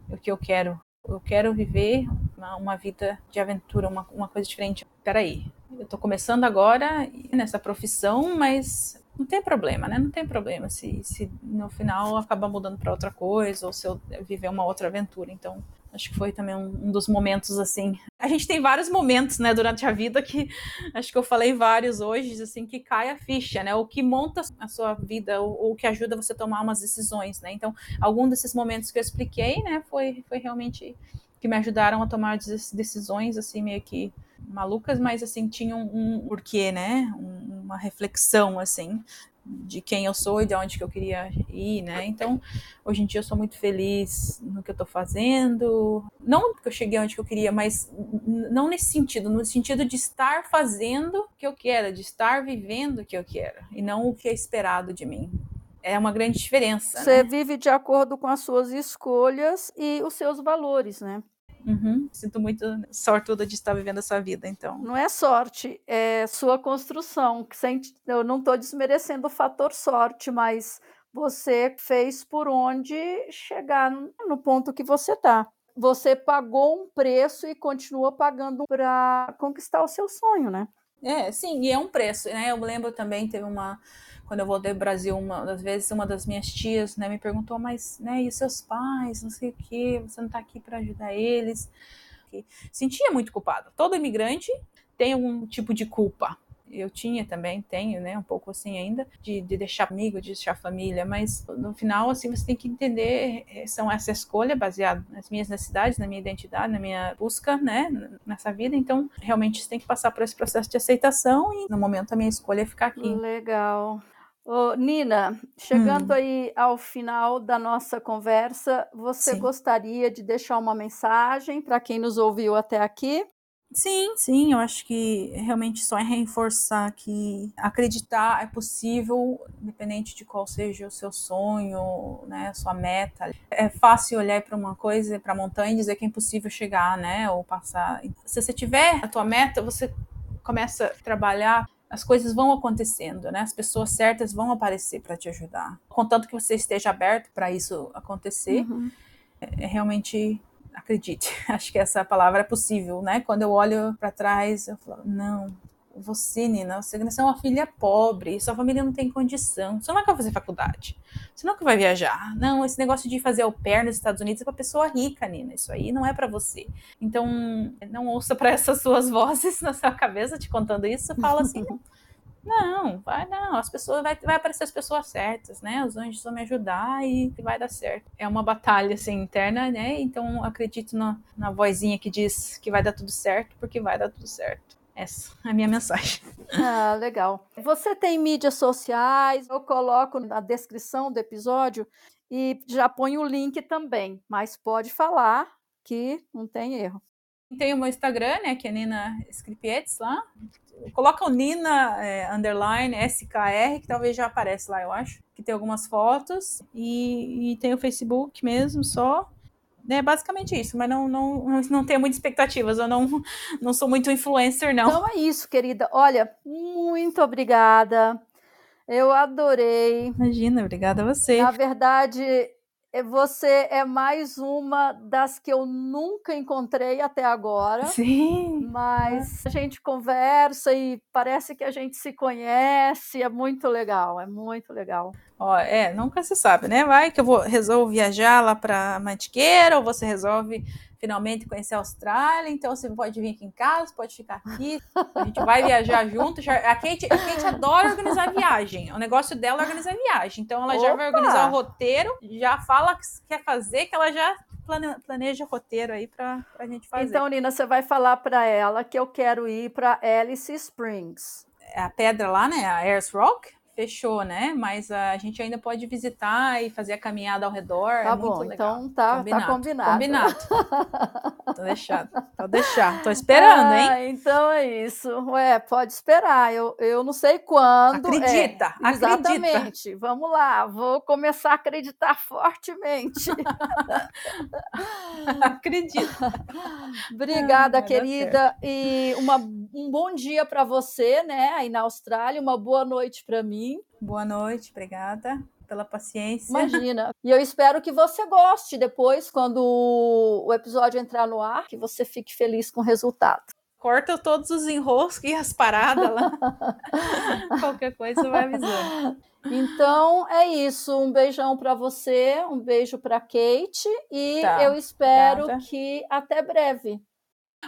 o que eu quero. Eu quero viver uma, uma vida de aventura, uma, uma coisa diferente. Peraí, eu estou começando agora nessa profissão, mas não tem problema, né? Não tem problema se, se no final acabar mudando para outra coisa ou se eu viver uma outra aventura. Então, acho que foi também um, um, dos momentos assim. A gente tem vários momentos, né, durante a vida que acho que eu falei vários hoje, assim, que cai a ficha, né? O que monta a sua vida, ou o que ajuda você a tomar umas decisões, né? Então, algum desses momentos que eu expliquei, né, foi, foi realmente que me ajudaram a tomar decisões assim meio que malucas, mas assim tinham um porquê, né? uma reflexão assim de quem eu sou e de onde que eu queria ir, né? Então, hoje em dia eu sou muito feliz no que eu tô fazendo. Não porque eu cheguei onde que eu queria, mas não nesse sentido, no sentido de estar fazendo o que eu quero, de estar vivendo o que eu quero e não o que é esperado de mim. É uma grande diferença. Você né? vive de acordo com as suas escolhas e os seus valores, né? Uhum. Sinto muito sortuda de estar vivendo essa vida, então. Não é sorte, é sua construção. Eu não estou desmerecendo o fator sorte, mas você fez por onde chegar no ponto que você está. Você pagou um preço e continua pagando para conquistar o seu sonho, né? É, sim, e é um preço, né? Eu lembro também, teve uma. Quando eu voltei ao Brasil, uma das vezes, uma das minhas tias né, me perguntou, mas, né, e seus pais, não sei o quê, você não está aqui para ajudar eles? Sentia muito culpada. Todo imigrante tem algum tipo de culpa, eu tinha também, tenho, né, um pouco assim ainda, de, de deixar amigo, de deixar família, mas no final, assim, você tem que entender, eh, são essa escolha baseada nas minhas necessidades, na minha identidade, na minha busca, né, nessa vida, então, realmente você tem que passar por esse processo de aceitação e no momento a minha escolha é ficar aqui. Legal. Ô, Nina, chegando hum. aí ao final da nossa conversa, você Sim. gostaria de deixar uma mensagem para quem nos ouviu até aqui? Sim, sim, eu acho que realmente só é reforçar que acreditar é possível, independente de qual seja o seu sonho, né, a sua meta. É fácil olhar para uma coisa, para a montanha e dizer que é impossível chegar, né, ou passar. Se você tiver a tua meta, você começa a trabalhar as coisas vão acontecendo, né? As pessoas certas vão aparecer para te ajudar. Contanto que você esteja aberto para isso acontecer, uhum. é, é realmente acredite, acho que essa palavra é possível, né? Quando eu olho para trás, eu falo, não, você, Nina, você é uma filha pobre, sua família não tem condição, você não vai fazer faculdade, você nunca vai viajar. Não, esse negócio de fazer au pair nos Estados Unidos é para pessoa rica, Nina, isso aí não é para você. Então, não ouça para essas suas vozes na sua cabeça te contando isso, fala assim, Não, vai não. As pessoas vai, vai aparecer as pessoas certas, né? Os anjos vão me ajudar e vai dar certo. É uma batalha assim interna, né? Então acredito na, na vozinha que diz que vai dar tudo certo, porque vai dar tudo certo. Essa é a minha mensagem. Ah, legal. Você tem mídias sociais? Eu coloco na descrição do episódio e já ponho o link também, mas pode falar que não tem erro. Tem o meu Instagram, né, que é Nina Scripietes lá. Coloca o Nina é, underline SKR, que talvez já aparece lá, eu acho. Que tem algumas fotos. E, e tem o Facebook mesmo, só. É basicamente isso, mas não, não, não tenho muitas expectativas, eu não, não sou muito influencer, não. Então é isso, querida. Olha, muito obrigada. Eu adorei. Imagina, obrigada a você. Na verdade, é, você é mais uma das que eu nunca encontrei até agora. Sim. Mas a gente conversa e parece que a gente se conhece. É muito legal, é muito legal. Ó, é, nunca se sabe, né? Vai que eu vou resolvo viajar lá para Mantiqueira ou você resolve finalmente conhecer a Austrália, então você pode vir aqui em casa, pode ficar aqui, a gente vai viajar junto. Já, a, Kate, a Kate adora organizar viagem, o negócio dela é organizar viagem, então ela Opa! já vai organizar o roteiro, já fala que quer fazer, que ela já planeja o roteiro aí para a gente fazer. Então, Nina, você vai falar para ela que eu quero ir para Alice Springs. É a pedra lá, né? A Ayers Rock? Fechou, né? Mas a gente ainda pode visitar e fazer a caminhada ao redor. Tá é bom, então tá combinado. Tá combinado. Combinado. Tô deixando. Tô deixar. Tô esperando, ah, hein? Então é isso. Ué, pode esperar. Eu, eu não sei quando. Acredita, é, acredita. Exatamente. Vamos lá. Vou começar a acreditar fortemente. Acredita. Obrigada, ah, querida. E uma, um bom dia para você, né? Aí na Austrália. Uma boa noite para mim. Boa noite, obrigada pela paciência. Imagina. E eu espero que você goste depois, quando o episódio entrar no ar, que você fique feliz com o resultado. Corta todos os enroscos e as paradas lá. Qualquer coisa vai avisando. Então é isso. Um beijão para você, um beijo para Kate e tá, eu espero obrigada. que até breve.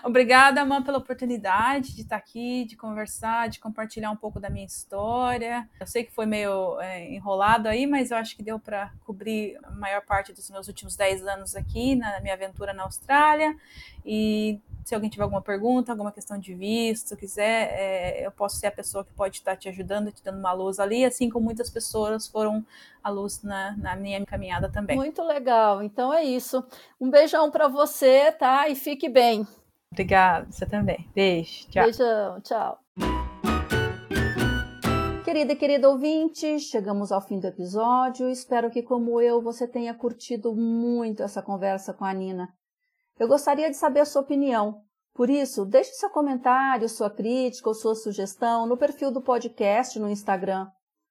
Obrigada, Amã, pela oportunidade de estar aqui, de conversar, de compartilhar um pouco da minha história. Eu sei que foi meio é, enrolado aí, mas eu acho que deu para cobrir a maior parte dos meus últimos 10 anos aqui, na minha aventura na Austrália. E se alguém tiver alguma pergunta, alguma questão de visto, quiser, é, eu posso ser a pessoa que pode estar te ajudando, te dando uma luz ali, assim como muitas pessoas foram a luz na, na minha caminhada também. Muito legal. Então é isso. Um beijão para você, tá? E fique bem. Obrigada, você também. Beijo, tchau. Beijão, tchau. Querida e querido ouvinte, chegamos ao fim do episódio. Espero que, como eu, você tenha curtido muito essa conversa com a Nina. Eu gostaria de saber a sua opinião. Por isso, deixe seu comentário, sua crítica ou sua sugestão no perfil do podcast no Instagram,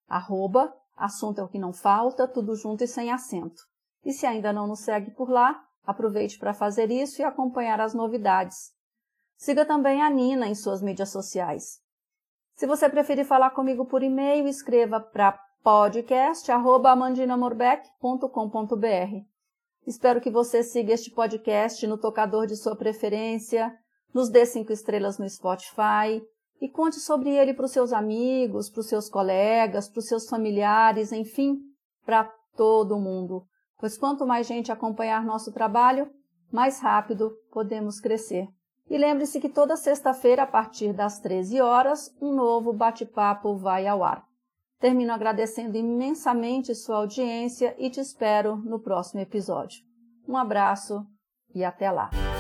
arroba Assunto é o que não falta, tudo junto e sem acento. E se ainda não nos segue por lá, aproveite para fazer isso e acompanhar as novidades. Siga também a Nina em suas mídias sociais. Se você preferir falar comigo por e-mail, escreva para podcast@amandinamorbeck.com.br. Espero que você siga este podcast no tocador de sua preferência, nos dê cinco estrelas no Spotify e conte sobre ele para os seus amigos, para os seus colegas, para os seus familiares, enfim, para todo mundo. Pois quanto mais gente acompanhar nosso trabalho, mais rápido podemos crescer. E lembre-se que toda sexta-feira, a partir das 13 horas, um novo bate-papo vai ao ar. Termino agradecendo imensamente sua audiência e te espero no próximo episódio. Um abraço e até lá!